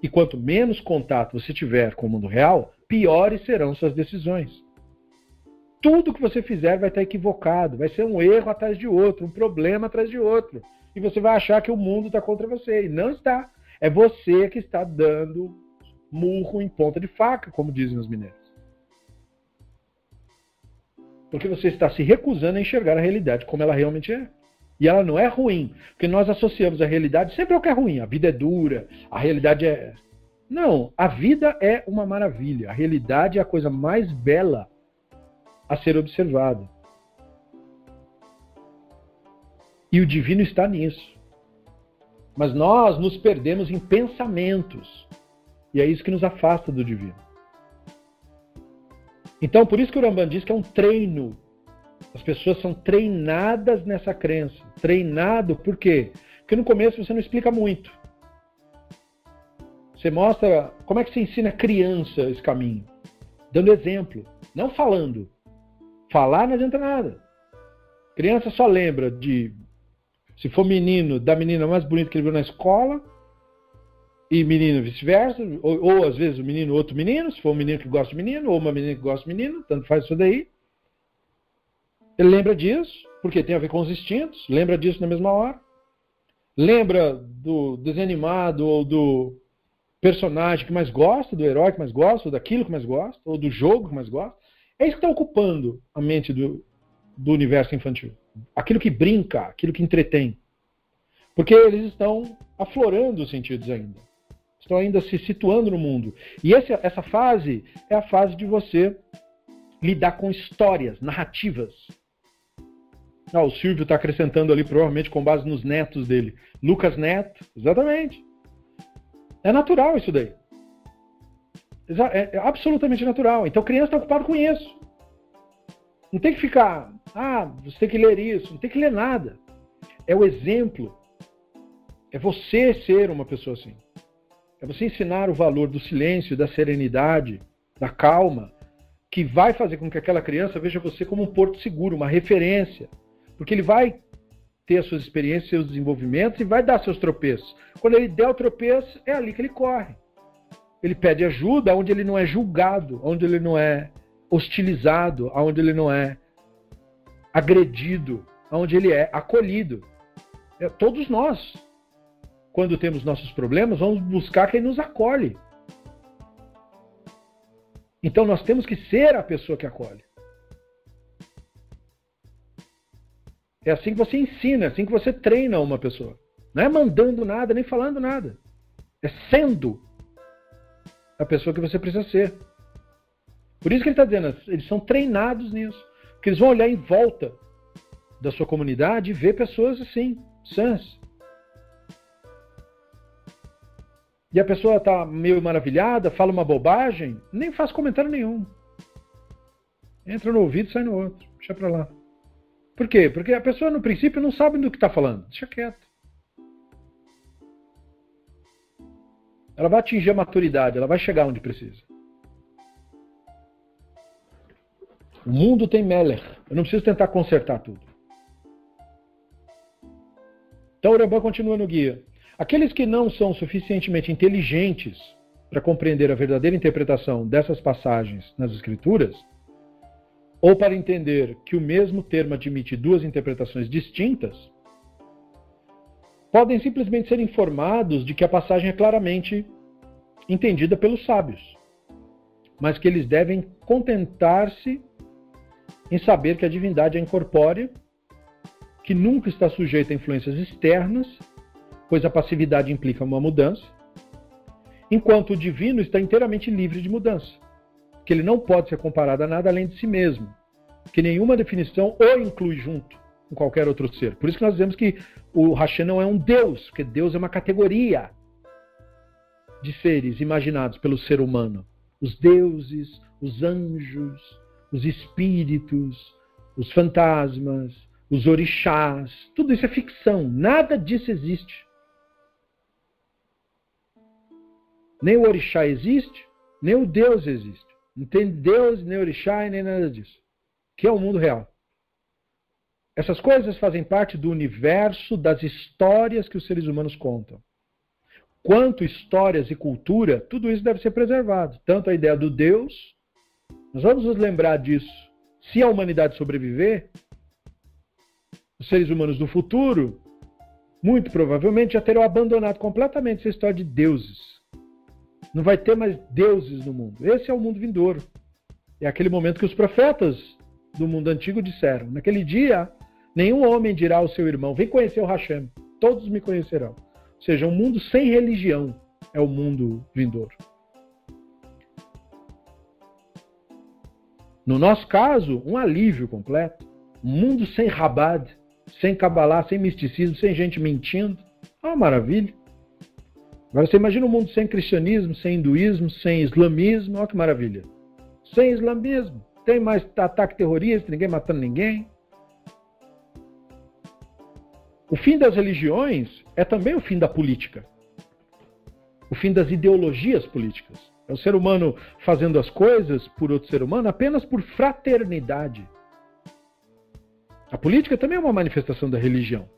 Speaker 1: E quanto menos contato você tiver com o mundo real, piores serão suas decisões. Tudo que você fizer vai estar equivocado, vai ser um erro atrás de outro, um problema atrás de outro. E você vai achar que o mundo está contra você. E não está. É você que está dando murro em ponta de faca, como dizem os mineiros. Porque você está se recusando a enxergar a realidade como ela realmente é. E ela não é ruim, porque nós associamos a realidade sempre ao que é ruim. A vida é dura, a realidade é. Não, a vida é uma maravilha. A realidade é a coisa mais bela a ser observada. E o divino está nisso. Mas nós nos perdemos em pensamentos. E é isso que nos afasta do divino. Então, por isso que o Rambam diz que é um treino. As pessoas são treinadas nessa crença. Treinado por quê? Porque no começo você não explica muito. Você mostra como é que se ensina a criança esse caminho. Dando exemplo, não falando. Falar não adianta nada. Criança só lembra de, se for menino, da menina mais bonita que ele viu na escola, e menino vice-versa, ou, ou, às vezes o menino outro menino, se for um menino que gosta de menino, ou uma menina que gosta de menino, tanto faz isso daí. Ele lembra disso, porque tem a ver com os instintos, lembra disso na mesma hora. Lembra do desenho animado ou do personagem que mais gosta, do herói que mais gosta, ou daquilo que mais gosta, ou do jogo que mais gosta. É isso que está ocupando a mente do, do universo infantil. Aquilo que brinca, aquilo que entretém. Porque eles estão aflorando os sentidos ainda estão ainda se situando no mundo. E esse, essa fase é a fase de você lidar com histórias, narrativas. Ah, o Silvio está acrescentando ali, provavelmente com base nos netos dele. Lucas Neto, exatamente. É natural isso daí. É, é absolutamente natural. Então, criança está ocupada com isso. Não tem que ficar Ah, você tem que ler isso. Não tem que ler nada. É o exemplo. É você ser uma pessoa assim. É você ensinar o valor do silêncio, da serenidade, da calma, que vai fazer com que aquela criança veja você como um porto seguro, uma referência. Porque ele vai ter as suas experiências, seus desenvolvimentos e vai dar seus tropeços. Quando ele der o tropeço, é ali que ele corre. Ele pede ajuda onde ele não é julgado, onde ele não é hostilizado, onde ele não é agredido, onde ele é acolhido. É, todos nós, quando temos nossos problemas, vamos buscar quem nos acolhe. Então nós temos que ser a pessoa que acolhe. É assim que você ensina, é assim que você treina uma pessoa. Não é mandando nada, nem falando nada. É sendo a pessoa que você precisa ser. Por isso que ele está dizendo, eles são treinados nisso. Porque eles vão olhar em volta da sua comunidade e ver pessoas assim, sãs. E a pessoa está meio maravilhada, fala uma bobagem, nem faz comentário nenhum. Entra no ouvido sai no outro. Deixa para lá. Por quê? Porque a pessoa, no princípio, não sabe do que está falando. Deixa quieto. Ela vai atingir a maturidade, ela vai chegar onde precisa. O mundo tem Meller. Eu não preciso tentar consertar tudo. Então o Rambam continua no guia. Aqueles que não são suficientemente inteligentes para compreender a verdadeira interpretação dessas passagens nas Escrituras, ou para entender que o mesmo termo admite duas interpretações distintas, podem simplesmente ser informados de que a passagem é claramente entendida pelos sábios, mas que eles devem contentar-se em saber que a divindade é incorpórea, que nunca está sujeita a influências externas, pois a passividade implica uma mudança, enquanto o divino está inteiramente livre de mudança, que ele não pode ser comparado a nada além de si mesmo, que nenhuma definição o inclui junto com qualquer outro ser. Por isso que nós dizemos que o Hashem não é um Deus, porque Deus é uma categoria de seres imaginados pelo ser humano. Os deuses, os anjos, os espíritos, os fantasmas, os orixás, tudo isso é ficção, nada disso existe. Nem o orixá existe, nem o Deus existe. Não tem Deus, nem orixá nem nada disso. Que é o mundo real. Essas coisas fazem parte do universo das histórias que os seres humanos contam. Quanto histórias e cultura, tudo isso deve ser preservado. Tanto a ideia do Deus, nós vamos nos lembrar disso. Se a humanidade sobreviver, os seres humanos do futuro, muito provavelmente já terão abandonado completamente essa história de deuses. Não vai ter mais deuses no mundo. Esse é o mundo vindouro. É aquele momento que os profetas do mundo antigo disseram: Naquele dia, nenhum homem dirá ao seu irmão: Vem conhecer o Hashem. Todos me conhecerão. Ou seja, um mundo sem religião é o mundo vindouro. No nosso caso, um alívio completo. Um mundo sem rabad, sem cabalá, sem misticismo, sem gente mentindo. É uma maravilha. Agora você imagina um mundo sem cristianismo, sem hinduísmo, sem islamismo, olha que maravilha. Sem islamismo, tem mais ataque terrorista, ninguém matando ninguém. O fim das religiões é também o fim da política. O fim das ideologias políticas. É o ser humano fazendo as coisas por outro ser humano apenas por fraternidade. A política também é uma manifestação da religião.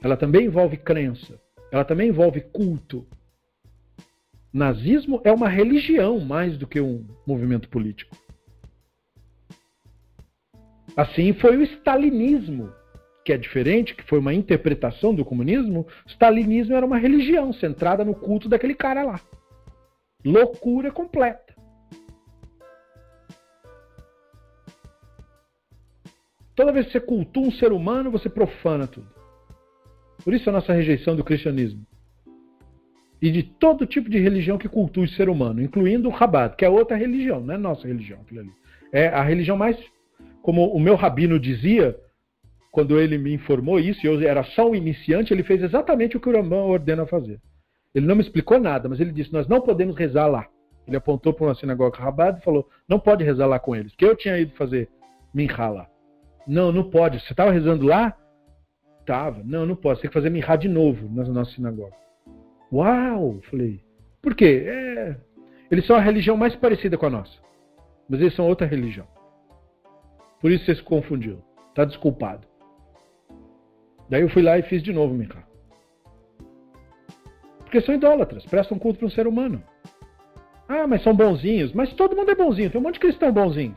Speaker 1: Ela também envolve crença. Ela também envolve culto. Nazismo é uma religião mais do que um movimento político. Assim foi o stalinismo, que é diferente, que foi uma interpretação do comunismo. O stalinismo era uma religião centrada no culto daquele cara lá. Loucura completa. Toda vez que você cultua um ser humano, você profana tudo. Por isso a nossa rejeição do cristianismo. E de todo tipo de religião que cultua o ser humano, incluindo o Rabat, que é outra religião, não é nossa religião. É a religião mais, como o meu rabino dizia, quando ele me informou isso, e eu era só um iniciante, ele fez exatamente o que o Rambam ordena fazer. Ele não me explicou nada, mas ele disse: Nós não podemos rezar lá. Ele apontou para uma sinagoga Rabat e falou: Não pode rezar lá com eles, que eu tinha ido fazer minha lá. Não, não pode. Você estava rezando lá? Não, não. Você tem que fazer mirrar de novo na nossa sinagoga. Uau! Falei. Por quê? É... Eles são a religião mais parecida com a nossa. Mas eles são outra religião. Por isso você se confundiu. Tá desculpado. Daí eu fui lá e fiz de novo mirrar. Porque são idólatras, prestam culto para um ser humano. Ah, mas são bonzinhos. Mas todo mundo é bonzinho. Tem um monte de cristão bonzinho.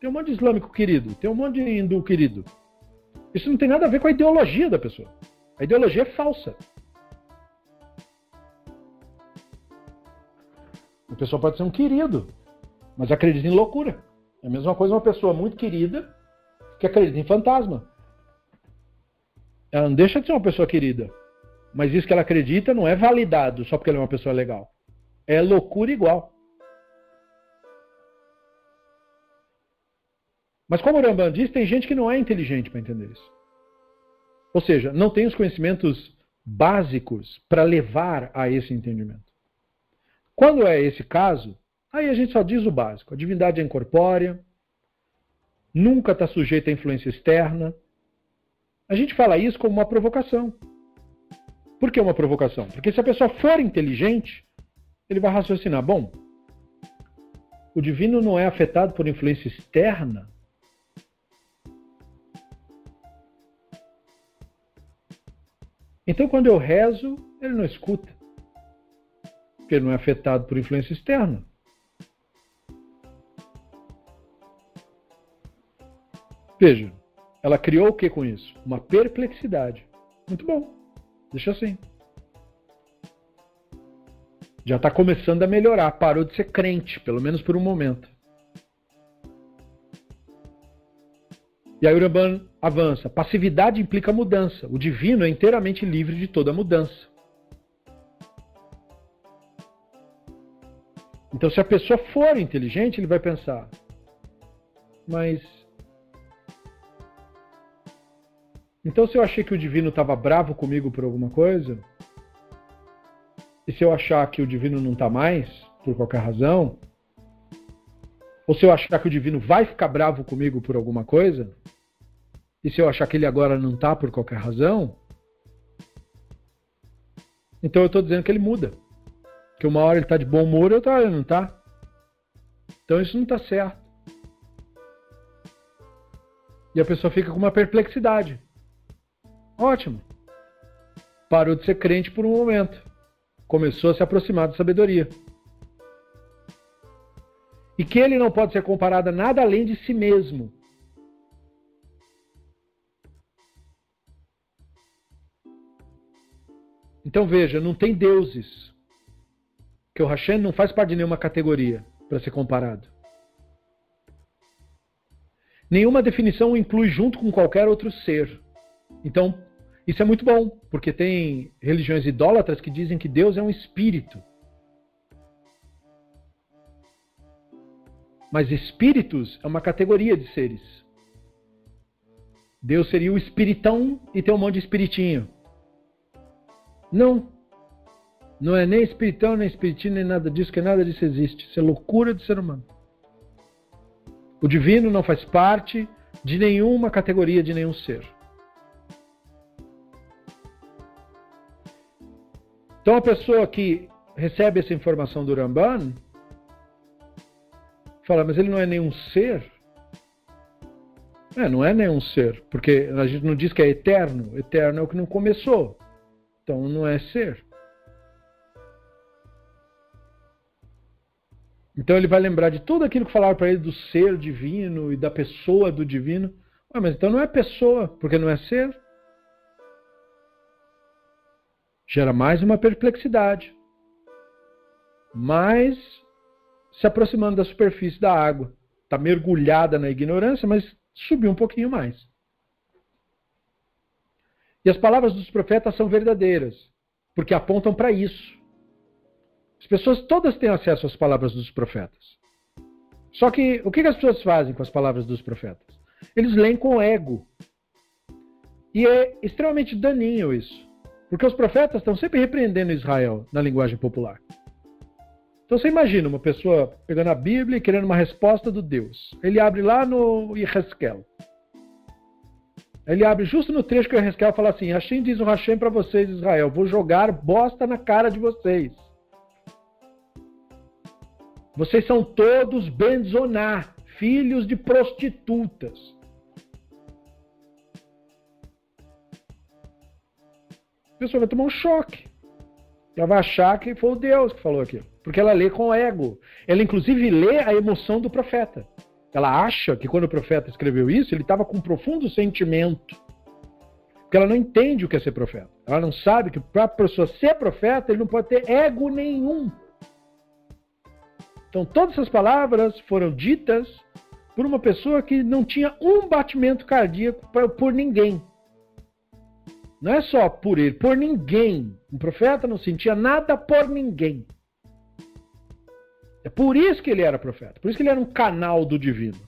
Speaker 1: Tem um monte de islâmico querido. Tem um monte de hindu querido. Isso não tem nada a ver com a ideologia da pessoa. A ideologia é falsa. A pessoa pode ser um querido, mas acredita em loucura. É a mesma coisa uma pessoa muito querida que acredita em fantasma. Ela não deixa de ser uma pessoa querida. Mas isso que ela acredita não é validado só porque ela é uma pessoa legal. É loucura igual. Mas como o Rambam diz, tem gente que não é inteligente para entender isso. Ou seja, não tem os conhecimentos básicos para levar a esse entendimento. Quando é esse caso, aí a gente só diz o básico. A divindade é incorpórea, nunca está sujeita à influência externa. A gente fala isso como uma provocação. Por que uma provocação? Porque se a pessoa for inteligente, ele vai raciocinar: bom, o divino não é afetado por influência externa, Então, quando eu rezo, ele não escuta. Porque ele não é afetado por influência externa. Veja, ela criou o que com isso? Uma perplexidade. Muito bom. Deixa assim. Já está começando a melhorar. Parou de ser crente, pelo menos por um momento. E aí Ramban avança. Passividade implica mudança. O divino é inteiramente livre de toda mudança. Então, se a pessoa for inteligente, ele vai pensar: mas. Então, se eu achei que o divino estava bravo comigo por alguma coisa, e se eu achar que o divino não está mais, por qualquer razão, ou se eu achar que o divino vai ficar bravo comigo por alguma coisa, e se eu achar que ele agora não está por qualquer razão, então eu estou dizendo que ele muda. Que uma hora ele está de bom humor outra hora ele não está. Então isso não está certo. E a pessoa fica com uma perplexidade. Ótimo. Parou de ser crente por um momento. Começou a se aproximar da sabedoria. E que ele não pode ser comparado a nada além de si mesmo. Então veja, não tem deuses. Que o Hashem não faz parte de nenhuma categoria para ser comparado. Nenhuma definição o inclui junto com qualquer outro ser. Então, isso é muito bom, porque tem religiões idólatras que dizem que Deus é um espírito. Mas espíritos é uma categoria de seres. Deus seria o espiritão e tem um monte de espiritinho. Não. Não é nem espiritão, nem espiritinho, nem nada disso, que nada disso existe. Isso é loucura do ser humano. O divino não faz parte de nenhuma categoria de nenhum ser. Então a pessoa que recebe essa informação do Ramban fala, mas ele não é nenhum ser? É, não é nenhum ser, porque a gente não diz que é eterno. Eterno é o que não começou. Então não é ser. Então ele vai lembrar de tudo aquilo que falaram para ele do ser divino e da pessoa do divino. Ah, mas então não é pessoa, porque não é ser. Gera mais uma perplexidade. Mais se aproximando da superfície da água. Está mergulhada na ignorância, mas subiu um pouquinho mais. E as palavras dos profetas são verdadeiras, porque apontam para isso. As pessoas todas têm acesso às palavras dos profetas. Só que o que as pessoas fazem com as palavras dos profetas? Eles leem com ego. E é extremamente daninho isso. Porque os profetas estão sempre repreendendo Israel na linguagem popular. Então você imagina uma pessoa pegando a Bíblia e querendo uma resposta do Deus. Ele abre lá no Yeheskel. Ele abre justo no trecho que o Ezequiel fala assim: Hashem diz o Hashem para vocês, Israel, vou jogar bosta na cara de vocês. Vocês são todos benzoná, filhos de prostitutas. A pessoa vai tomar um choque. Ela vai achar que foi o Deus que falou aquilo. Porque ela lê com ego. Ela, inclusive, lê a emoção do profeta. Ela acha que quando o profeta escreveu isso, ele estava com um profundo sentimento. Porque ela não entende o que é ser profeta. Ela não sabe que para a pessoa ser profeta, ele não pode ter ego nenhum. Então, todas essas palavras foram ditas por uma pessoa que não tinha um batimento cardíaco por ninguém. Não é só por ele, por ninguém. Um profeta não sentia nada por ninguém. É por isso que ele era profeta. Por isso que ele era um canal do divino.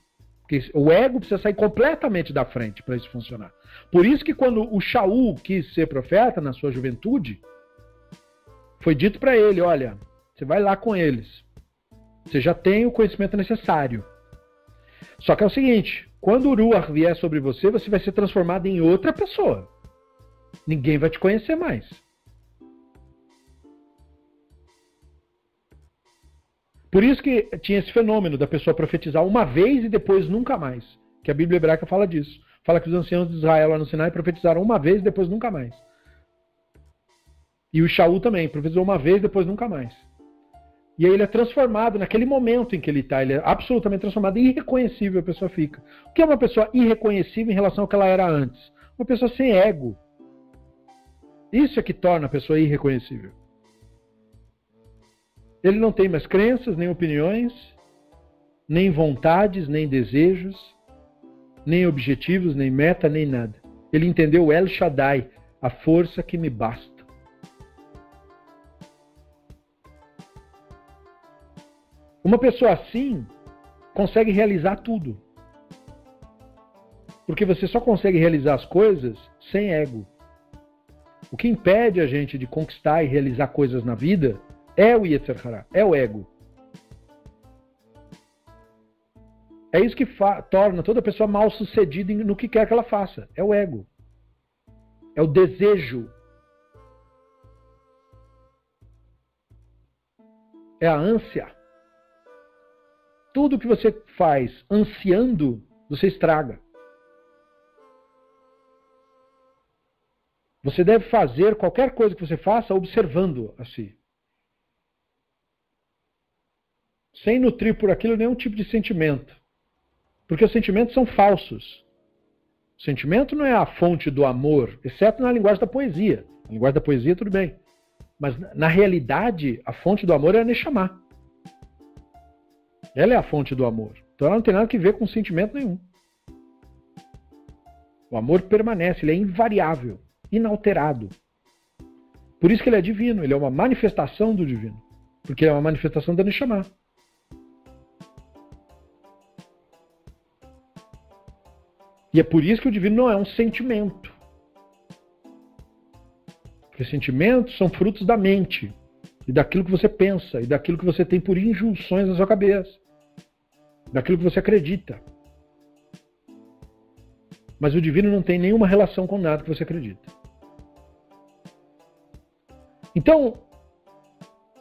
Speaker 1: Porque o ego precisa sair completamente da frente para isso funcionar. Por isso que quando o Shaul quis ser profeta na sua juventude, foi dito para ele, olha, você vai lá com eles. Você já tem o conhecimento necessário. Só que é o seguinte: quando o Ruach vier sobre você, você vai ser transformado em outra pessoa. Ninguém vai te conhecer mais. Por isso que tinha esse fenômeno da pessoa profetizar uma vez e depois nunca mais. Que a Bíblia hebraica fala disso. Fala que os anciãos de Israel lá no Sinai profetizaram uma vez e depois nunca mais. E o Shaul também, profetizou uma vez e depois nunca mais. E aí ele é transformado naquele momento em que ele está. Ele é absolutamente transformado irreconhecível a pessoa fica. O que é uma pessoa irreconhecível em relação ao que ela era antes? Uma pessoa sem ego. Isso é que torna a pessoa irreconhecível. Ele não tem mais crenças, nem opiniões, nem vontades, nem desejos, nem objetivos, nem meta, nem nada. Ele entendeu El Shaddai, a força que me basta. Uma pessoa assim consegue realizar tudo. Porque você só consegue realizar as coisas sem ego. O que impede a gente de conquistar e realizar coisas na vida é o Yetzer é o ego. É isso que torna toda pessoa mal sucedida no que quer que ela faça. É o ego. É o desejo. É a ânsia. Tudo que você faz ansiando, você estraga. Você deve fazer qualquer coisa que você faça observando a si. Sem nutrir por aquilo nenhum tipo de sentimento. Porque os sentimentos são falsos. O sentimento não é a fonte do amor, exceto na linguagem da poesia. Na linguagem da poesia, tudo bem. Mas na realidade, a fonte do amor é a Neshama. Ela é a fonte do amor. Então ela não tem nada a ver com sentimento nenhum. O amor permanece, ele é invariável, inalterado. Por isso que ele é divino, ele é uma manifestação do divino. Porque ele é uma manifestação da Neshama. E é por isso que o divino não é um sentimento. Porque sentimentos são frutos da mente, e daquilo que você pensa, e daquilo que você tem por injunções na sua cabeça daquilo que você acredita. Mas o divino não tem nenhuma relação com nada que você acredita. Então,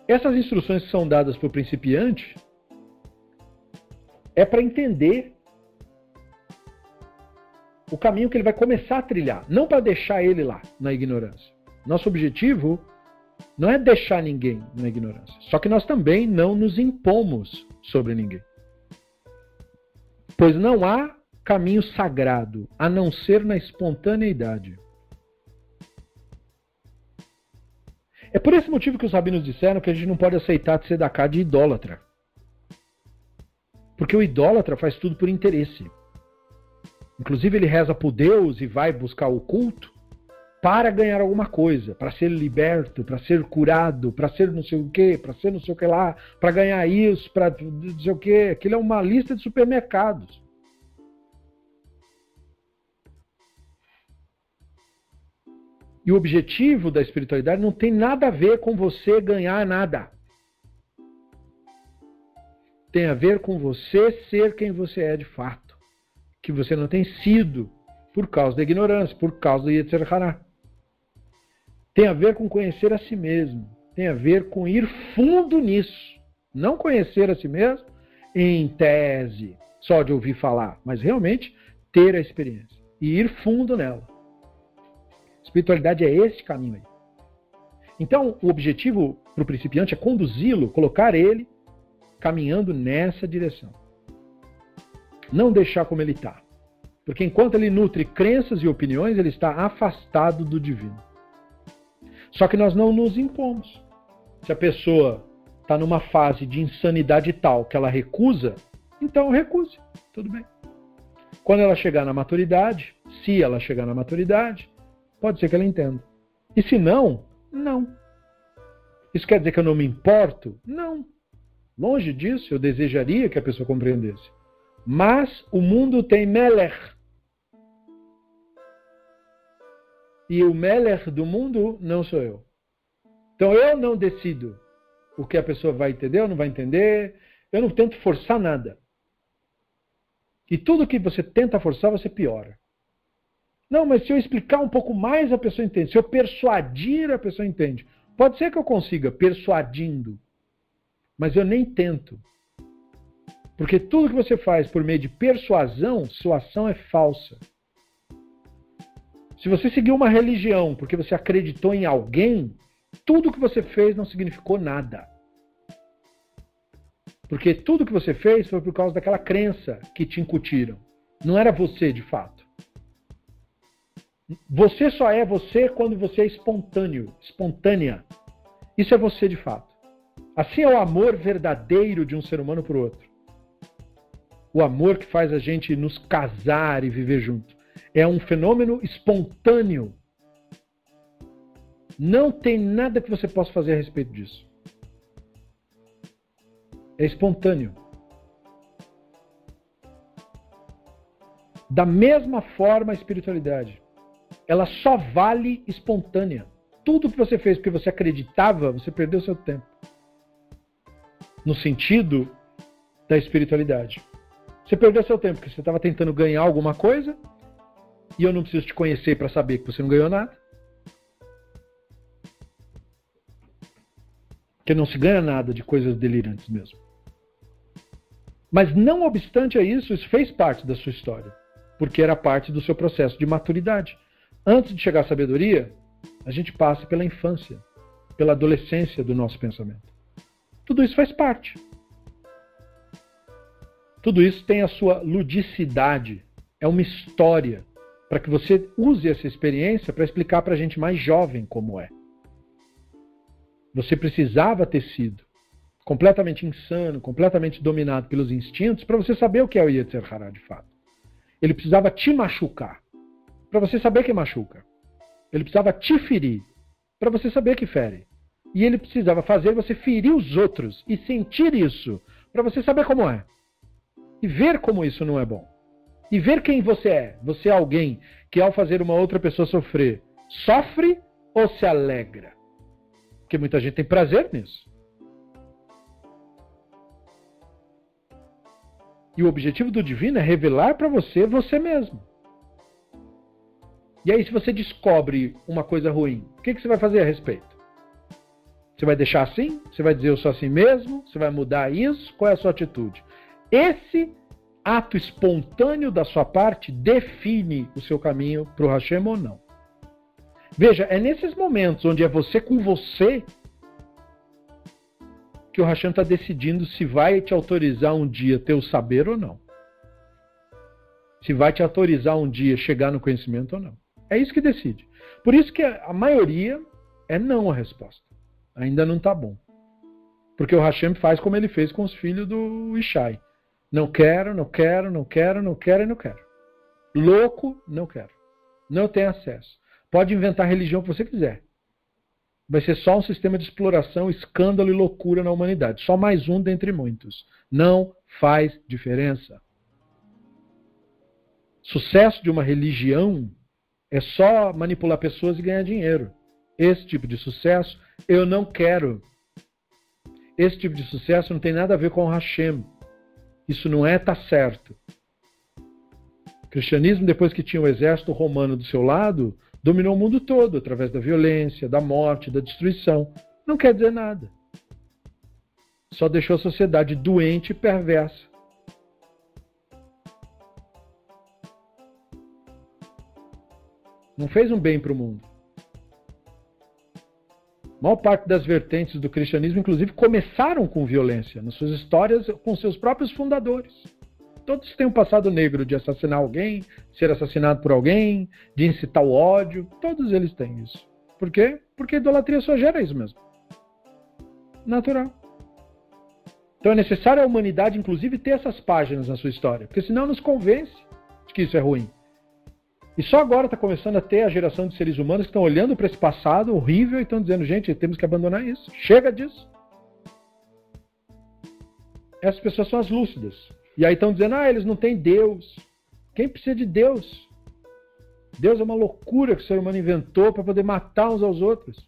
Speaker 1: essas instruções que são dadas para o principiante é para entender o caminho que ele vai começar a trilhar, não para deixar ele lá na ignorância. Nosso objetivo não é deixar ninguém na ignorância, só que nós também não nos impomos sobre ninguém. Pois não há caminho sagrado a não ser na espontaneidade. É por esse motivo que os rabinos disseram que a gente não pode aceitar de tzedakah de idólatra. Porque o idólatra faz tudo por interesse. Inclusive ele reza por Deus e vai buscar o culto para ganhar alguma coisa, para ser liberto, para ser curado, para ser não sei o quê, para ser não sei o que lá, para ganhar isso, para não sei o quê. Aquilo é uma lista de supermercados. E o objetivo da espiritualidade não tem nada a ver com você ganhar nada. Tem a ver com você ser quem você é de fato. Que você não tem sido por causa da ignorância, por causa do Yetzer Hará. Tem a ver com conhecer a si mesmo, tem a ver com ir fundo nisso. Não conhecer a si mesmo em tese, só de ouvir falar, mas realmente ter a experiência e ir fundo nela. Espiritualidade é esse caminho aí. Então, o objetivo para o principiante é conduzi-lo, colocar ele caminhando nessa direção. Não deixar como ele está. Porque enquanto ele nutre crenças e opiniões, ele está afastado do divino. Só que nós não nos impomos. Se a pessoa está numa fase de insanidade tal que ela recusa, então recuse. Tudo bem. Quando ela chegar na maturidade, se ela chegar na maturidade, pode ser que ela entenda. E se não, não. Isso quer dizer que eu não me importo? Não. Longe disso, eu desejaria que a pessoa compreendesse. Mas o mundo tem Meller. E o Meller do mundo não sou eu. Então eu não decido o que a pessoa vai entender ou não vai entender. Eu não tento forçar nada. E tudo que você tenta forçar, você piora. Não, mas se eu explicar um pouco mais, a pessoa entende. Se eu persuadir, a pessoa entende. Pode ser que eu consiga, persuadindo. Mas eu nem tento. Porque tudo que você faz por meio de persuasão, sua ação é falsa. Se você seguiu uma religião porque você acreditou em alguém, tudo que você fez não significou nada. Porque tudo que você fez foi por causa daquela crença que te incutiram. Não era você de fato. Você só é você quando você é espontâneo, espontânea. Isso é você de fato. Assim é o amor verdadeiro de um ser humano por outro. O amor que faz a gente nos casar e viver junto. É um fenômeno espontâneo. Não tem nada que você possa fazer a respeito disso. É espontâneo. Da mesma forma, a espiritualidade. Ela só vale espontânea. Tudo que você fez porque você acreditava, você perdeu seu tempo. No sentido da espiritualidade. Você perdeu seu tempo porque você estava tentando ganhar alguma coisa e eu não preciso te conhecer para saber que você não ganhou nada. Que não se ganha nada de coisas delirantes mesmo. Mas não obstante a isso, isso fez parte da sua história, porque era parte do seu processo de maturidade. Antes de chegar à sabedoria, a gente passa pela infância, pela adolescência do nosso pensamento. Tudo isso faz parte. Tudo isso tem a sua ludicidade, é uma história, para que você use essa experiência para explicar para a gente mais jovem como é. Você precisava ter sido completamente insano, completamente dominado pelos instintos, para você saber o que é o Yetzer Hará de fato. Ele precisava te machucar, para você saber que machuca. Ele precisava te ferir, para você saber que fere. E ele precisava fazer você ferir os outros e sentir isso, para você saber como é. E ver como isso não é bom. E ver quem você é. Você é alguém que, ao fazer uma outra pessoa sofrer, sofre ou se alegra? Porque muita gente tem prazer nisso. E o objetivo do divino é revelar para você você mesmo. E aí, se você descobre uma coisa ruim, o que, que você vai fazer a respeito? Você vai deixar assim? Você vai dizer eu sou assim mesmo? Você vai mudar isso? Qual é a sua atitude? Esse ato espontâneo da sua parte define o seu caminho para o Hashem ou não. Veja, é nesses momentos onde é você com você que o Hashem está decidindo se vai te autorizar um dia ter o saber ou não. Se vai te autorizar um dia chegar no conhecimento ou não. É isso que decide. Por isso que a maioria é não a resposta. Ainda não está bom. Porque o Hashem faz como ele fez com os filhos do Ishai. Não quero, não quero, não quero, não quero e não quero. Louco, não quero. Não tem acesso. Pode inventar a religião que você quiser vai ser só um sistema de exploração, escândalo e loucura na humanidade. Só mais um dentre muitos. Não faz diferença. Sucesso de uma religião é só manipular pessoas e ganhar dinheiro. Esse tipo de sucesso eu não quero. Esse tipo de sucesso não tem nada a ver com o Hashem. Isso não é tá certo. cristianismo, depois que tinha o exército romano do seu lado, dominou o mundo todo através da violência, da morte, da destruição. Não quer dizer nada. Só deixou a sociedade doente e perversa. Não fez um bem para o mundo. A maior parte das vertentes do cristianismo, inclusive, começaram com violência, nas suas histórias, com seus próprios fundadores. Todos têm um passado negro de assassinar alguém, ser assassinado por alguém, de incitar o ódio. Todos eles têm isso. Por quê? Porque a idolatria só gera isso mesmo. Natural. Então é necessário a humanidade, inclusive, ter essas páginas na sua história, porque senão nos convence de que isso é ruim. E só agora está começando a ter a geração de seres humanos que estão olhando para esse passado horrível e estão dizendo, gente, temos que abandonar isso. Chega disso. Essas pessoas são as lúcidas. E aí estão dizendo, ah, eles não têm Deus. Quem precisa de Deus? Deus é uma loucura que o ser humano inventou para poder matar uns aos outros.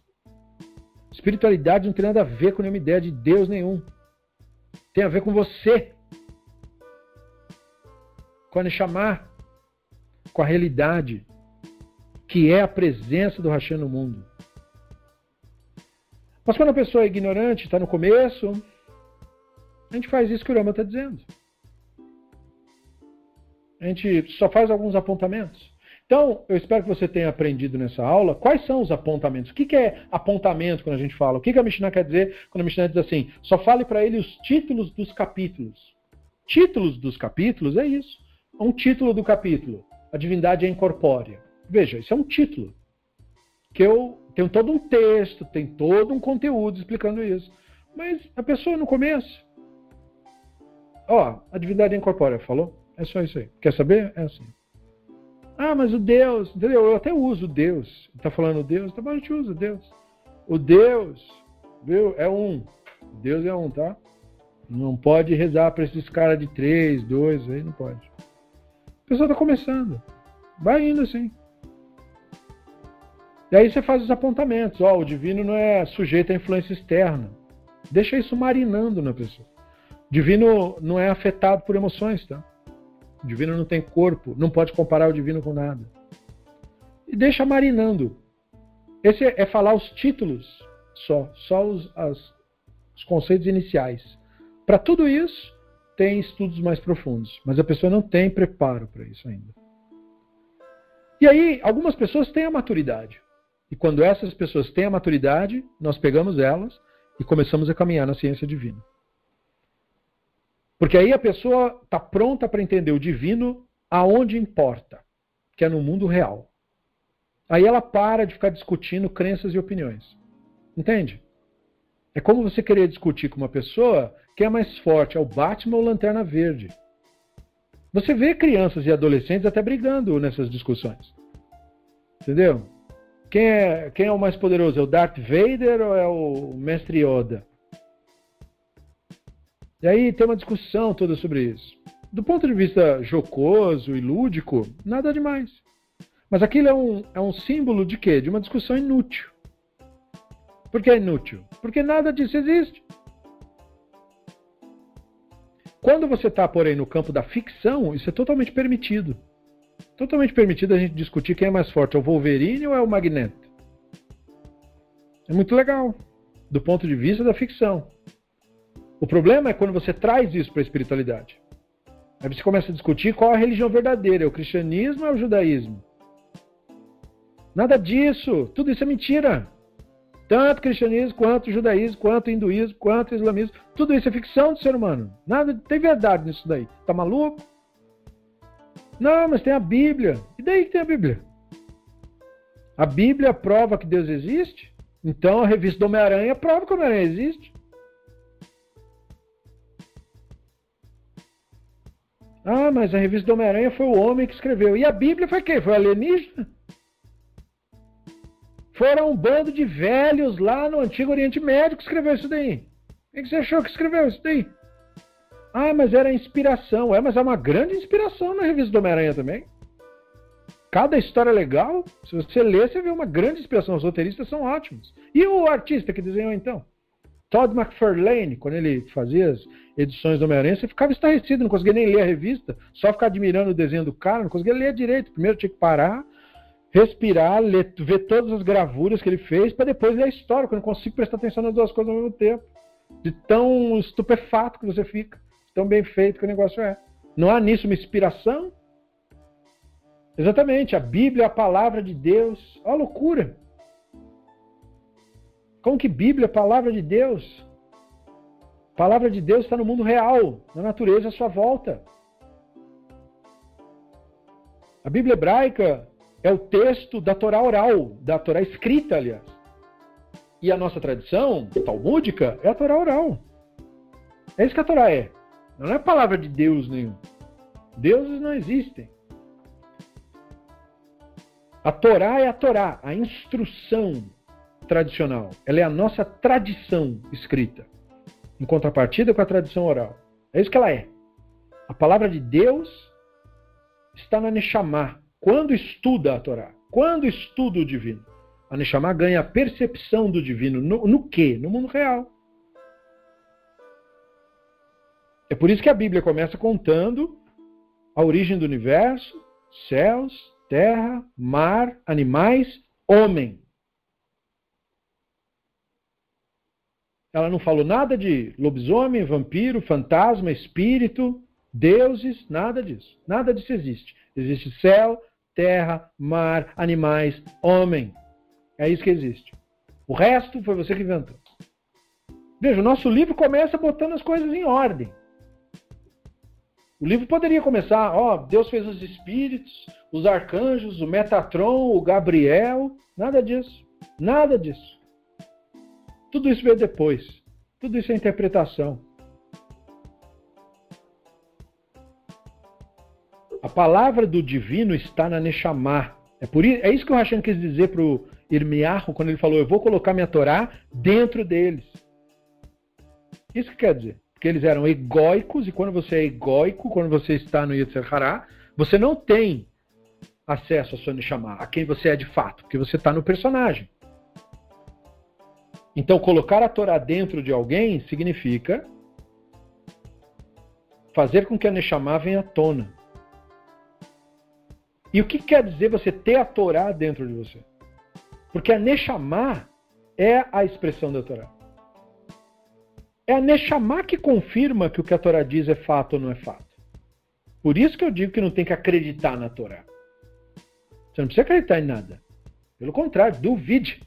Speaker 1: Espiritualidade não tem nada a ver com nenhuma ideia de Deus nenhum. Tem a ver com você. Com a chamar com a realidade, que é a presença do Hashem no mundo. Mas quando a pessoa é ignorante, está no começo, a gente faz isso que o Rama está dizendo. A gente só faz alguns apontamentos. Então, eu espero que você tenha aprendido nessa aula quais são os apontamentos. O que, é apontamento quando a gente fala? O que, a Mishnah quer dizer quando a Mishnah diz assim? Só fale para ele os títulos dos capítulos. Títulos dos capítulos é isso. Um título do capítulo a divindade é incorpórea. Veja, isso é um título. Que eu tenho todo um texto, tem todo um conteúdo explicando isso. Mas a pessoa no começo. Ó, a divindade é incorpórea, falou? É só isso aí. Quer saber? É assim. Ah, mas o Deus, entendeu? Eu até uso Deus. Está falando Deus, tá bom, a gente usa Deus. O Deus, viu? É um. Deus é um, tá? Não pode rezar para esses caras de três, dois, aí não pode pessoa está começando. Vai indo assim. E aí você faz os apontamentos. Ó, oh, o divino não é sujeito à influência externa. Deixa isso marinando na pessoa. O divino não é afetado por emoções, tá? O divino não tem corpo, não pode comparar o divino com nada. E deixa marinando. Esse é falar os títulos só, só os, as, os conceitos iniciais. Para tudo isso, tem estudos mais profundos, mas a pessoa não tem preparo para isso ainda. E aí, algumas pessoas têm a maturidade. E quando essas pessoas têm a maturidade, nós pegamos elas e começamos a caminhar na ciência divina. Porque aí a pessoa está pronta para entender o divino aonde importa, que é no mundo real. Aí ela para de ficar discutindo crenças e opiniões. Entende? É como você querer discutir com uma pessoa quem é mais forte, é o Batman ou Lanterna Verde? Você vê crianças e adolescentes até brigando nessas discussões. Entendeu? Quem é, quem é o mais poderoso? É o Darth Vader ou é o Mestre Yoda? E aí tem uma discussão toda sobre isso. Do ponto de vista jocoso e lúdico, nada demais. Mas aquilo é um, é um símbolo de quê? De uma discussão inútil. Por que é inútil? Porque nada disso existe. Quando você está, porém, no campo da ficção, isso é totalmente permitido. Totalmente permitido a gente discutir quem é mais forte, é o Wolverine ou é o Magneto. É muito legal, do ponto de vista da ficção. O problema é quando você traz isso para a espiritualidade. Aí você começa a discutir qual a religião verdadeira, é o cristianismo ou é o judaísmo? Nada disso, tudo isso é mentira. Tanto cristianismo, quanto judaísmo, quanto hinduísmo, quanto islamismo. Tudo isso é ficção do ser humano. Nada tem verdade nisso daí. Tá maluco? Não, mas tem a Bíblia. E daí que tem a Bíblia? A Bíblia prova que Deus existe? Então a revista do Homem-Aranha prova que o Homem-Aranha existe. Ah, mas a revista do Homem-Aranha foi o homem que escreveu. E a Bíblia foi quem? Foi alienígena? Foram um bando de velhos lá no Antigo Oriente Médio que escreveu isso daí. Quem que você achou que escreveu isso daí? Ah, mas era inspiração. É, mas é uma grande inspiração na revista do Homem-Aranha também. Cada história legal, se você ler, você vê uma grande inspiração. Os roteiristas são ótimos. E o artista que desenhou então? Todd McFarlane, quando ele fazia as edições do Homem-Aranha, você ficava estarrecido, não conseguia nem ler a revista, só ficar admirando o desenho do cara, não conseguia ler direito. Primeiro tinha que parar, respirar, ler, ver todas as gravuras que ele fez, para depois ler a história, quando eu não consigo prestar atenção nas duas coisas ao mesmo tempo. De tão estupefato que você fica, tão bem feito que o negócio é. Não há nisso uma inspiração? Exatamente, a Bíblia é a palavra de Deus. Olha a loucura. Como que Bíblia é a palavra de Deus? A palavra de Deus está no mundo real, na natureza à sua volta. A Bíblia hebraica é o texto da Torá oral, da Torá escrita, aliás. E a nossa tradição talmúdica é a Torá oral. É isso que a Torá é. Não é palavra de Deus nenhum. Deuses não existem. A Torá é a Torá, a instrução tradicional. Ela é a nossa tradição escrita, em contrapartida com a tradição oral. É isso que ela é. A palavra de Deus está na Neshama, quando estuda a Torá, quando estuda o divino. A Neshama ganha a percepção do divino. No, no quê? No mundo real. É por isso que a Bíblia começa contando a origem do universo, céus, terra, mar, animais, homem. Ela não falou nada de lobisomem, vampiro, fantasma, espírito, deuses, nada disso. Nada disso existe. Existe céu, terra, mar, animais, homem. É isso que existe. O resto foi você que inventou. Veja, o nosso livro começa botando as coisas em ordem. O livro poderia começar, ó, Deus fez os espíritos, os arcanjos, o Metatron, o Gabriel, nada disso. Nada disso. Tudo isso veio depois. Tudo isso é interpretação. Palavra do divino está na Neshama. É, por isso, é isso que o Hashem quis dizer para o Irmiarro quando ele falou: Eu vou colocar minha Torá dentro deles. Isso que quer dizer. Porque eles eram egóicos, e quando você é egóico, quando você está no Yetzer Hará, você não tem acesso a sua Neshama, a quem você é de fato, porque você está no personagem. Então, colocar a Torá dentro de alguém significa fazer com que a Neshama venha à tona. E o que quer dizer você ter a Torá dentro de você? Porque a Neshama é a expressão da Torá. É a Neshama que confirma que o que a Torá diz é fato ou não é fato. Por isso que eu digo que não tem que acreditar na Torá. Você não precisa acreditar em nada. Pelo contrário, duvide.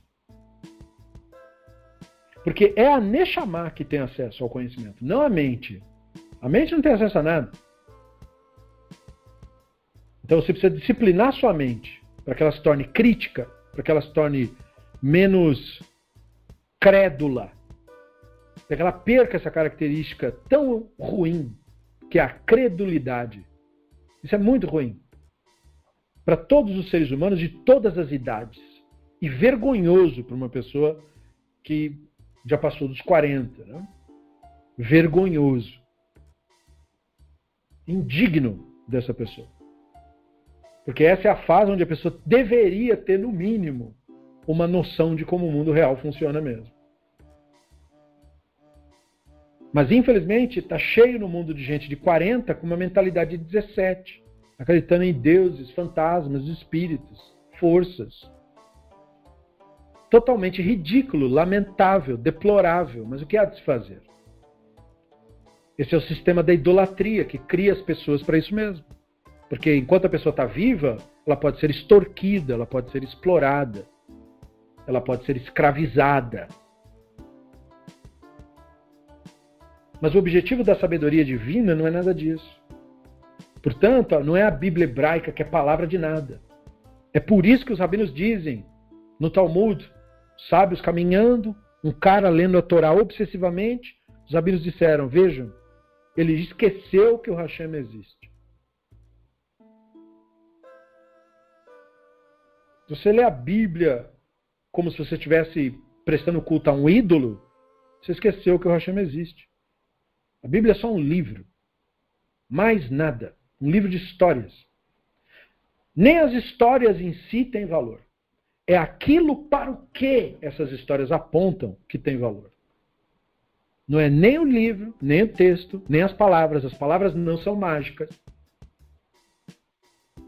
Speaker 1: Porque é a Neshama que tem acesso ao conhecimento, não a mente. A mente não tem acesso a nada. Então você precisa disciplinar sua mente para que ela se torne crítica, para que ela se torne menos crédula, para que ela perca essa característica tão ruim que é a credulidade. Isso é muito ruim para todos os seres humanos de todas as idades e vergonhoso para uma pessoa que já passou dos 40. Né? Vergonhoso. Indigno dessa pessoa. Porque essa é a fase onde a pessoa deveria ter, no mínimo, uma noção de como o mundo real funciona mesmo. Mas, infelizmente, está cheio no mundo de gente de 40 com uma mentalidade de 17, acreditando em deuses, fantasmas, espíritos, forças totalmente ridículo, lamentável, deplorável. Mas o que há de se fazer? Esse é o sistema da idolatria que cria as pessoas para isso mesmo. Porque enquanto a pessoa está viva, ela pode ser extorquida, ela pode ser explorada, ela pode ser escravizada. Mas o objetivo da sabedoria divina não é nada disso. Portanto, não é a Bíblia hebraica que é palavra de nada. É por isso que os rabinos dizem no Talmud sábios caminhando, um cara lendo a Torá obsessivamente. Os rabinos disseram: Vejam, ele esqueceu que o Hashem existe. Você lê a Bíblia como se você estivesse prestando culto a um ídolo, você esqueceu que o Hashem existe. A Bíblia é só um livro. Mais nada. Um livro de histórias. Nem as histórias em si têm valor. É aquilo para o que essas histórias apontam que tem valor. Não é nem o livro, nem o texto, nem as palavras. As palavras não são mágicas.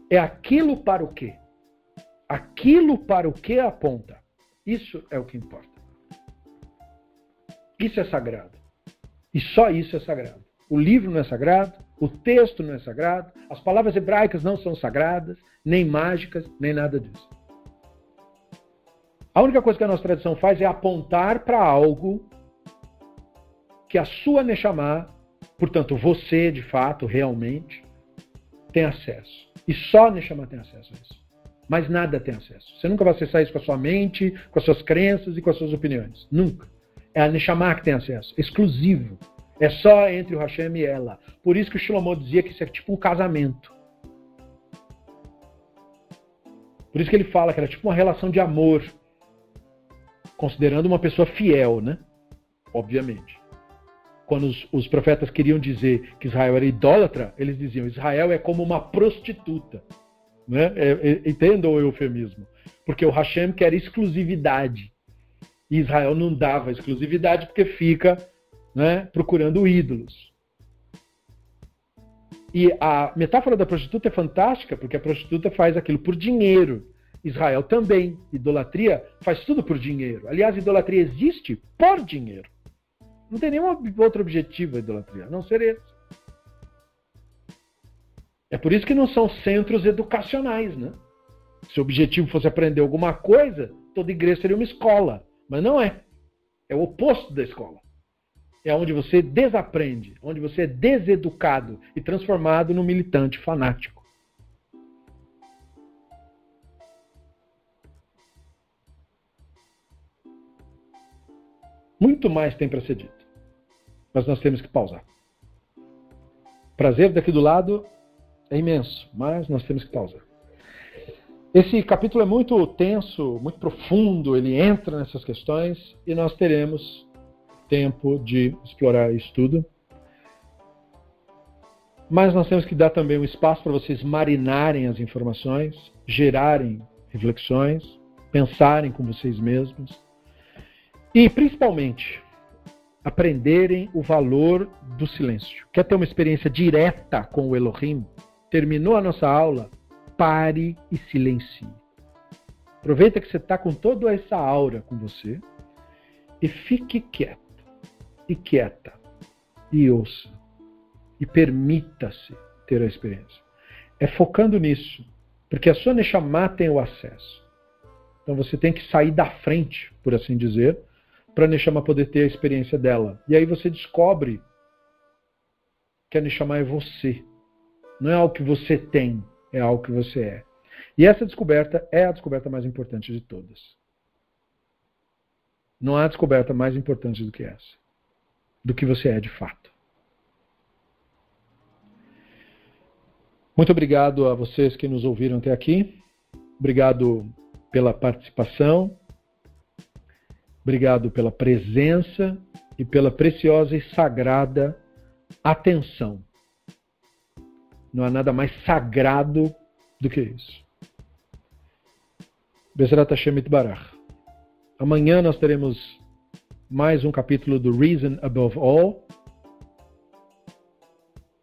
Speaker 1: É aquilo para o quê? Aquilo para o que aponta. Isso é o que importa. Isso é sagrado. E só isso é sagrado. O livro não é sagrado, o texto não é sagrado, as palavras hebraicas não são sagradas, nem mágicas, nem nada disso. A única coisa que a nossa tradição faz é apontar para algo que a sua Neshama, portanto você de fato, realmente, tem acesso. E só a Neshama tem acesso a isso. Mas nada tem acesso. Você nunca vai acessar isso com a sua mente, com as suas crenças e com as suas opiniões. Nunca. É a Neshama que tem acesso, exclusivo. É só entre o Hashem e ela. Por isso que o Shlomo dizia que isso é tipo um casamento. Por isso que ele fala que era tipo uma relação de amor. Considerando uma pessoa fiel, né? Obviamente. Quando os, os profetas queriam dizer que Israel era idólatra, eles diziam: Israel é como uma prostituta. Né? É, é, entendam o eufemismo. Porque o Hashem quer exclusividade. E Israel não dava exclusividade porque fica né, procurando ídolos. E a metáfora da prostituta é fantástica, porque a prostituta faz aquilo por dinheiro. Israel também. Idolatria faz tudo por dinheiro. Aliás, idolatria existe por dinheiro. Não tem nenhum outro objetivo a idolatria, a não ser esse. É por isso que não são centros educacionais, né? Se o objetivo fosse aprender alguma coisa, toda igreja seria uma escola. Mas não é. É o oposto da escola é onde você desaprende, onde você é deseducado e transformado num militante fanático. Muito mais tem para ser dito, mas nós temos que pausar. Prazer daqui do lado é imenso, mas nós temos que pausar. Esse capítulo é muito tenso, muito profundo, ele entra nessas questões e nós teremos tempo de explorar isso tudo. Mas nós temos que dar também um espaço para vocês marinarem as informações, gerarem reflexões, pensarem com vocês mesmos e, principalmente, aprenderem o valor do silêncio. Quer ter uma experiência direta com o Elohim? Terminou a nossa aula? Pare e silencie. Aproveita que você está com toda essa aura com você e fique quieto e quieta, e ouça, e permita-se ter a experiência. É focando nisso, porque a sua Neshama tem o acesso. Então você tem que sair da frente, por assim dizer, para a Neshama poder ter a experiência dela. E aí você descobre que a Neshama é você. Não é algo que você tem, é algo que você é. E essa descoberta é a descoberta mais importante de todas. Não há descoberta mais importante do que essa do que você é de fato. Muito obrigado a vocês que nos ouviram até aqui. Obrigado pela participação. Obrigado pela presença e pela preciosa e sagrada atenção. Não há nada mais sagrado do que isso. Bezrat Hashem Barach. Amanhã nós teremos mais um capítulo do Reason Above All.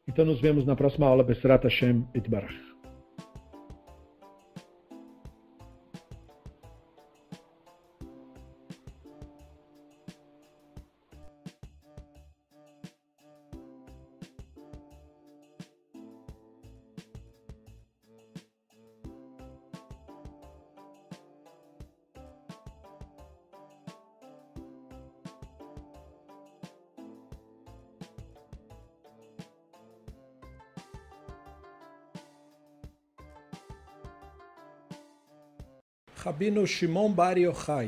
Speaker 1: Então nos vemos na próxima aula. Besrat Hashem Itbarach. Rabino Shimon Bar Yochai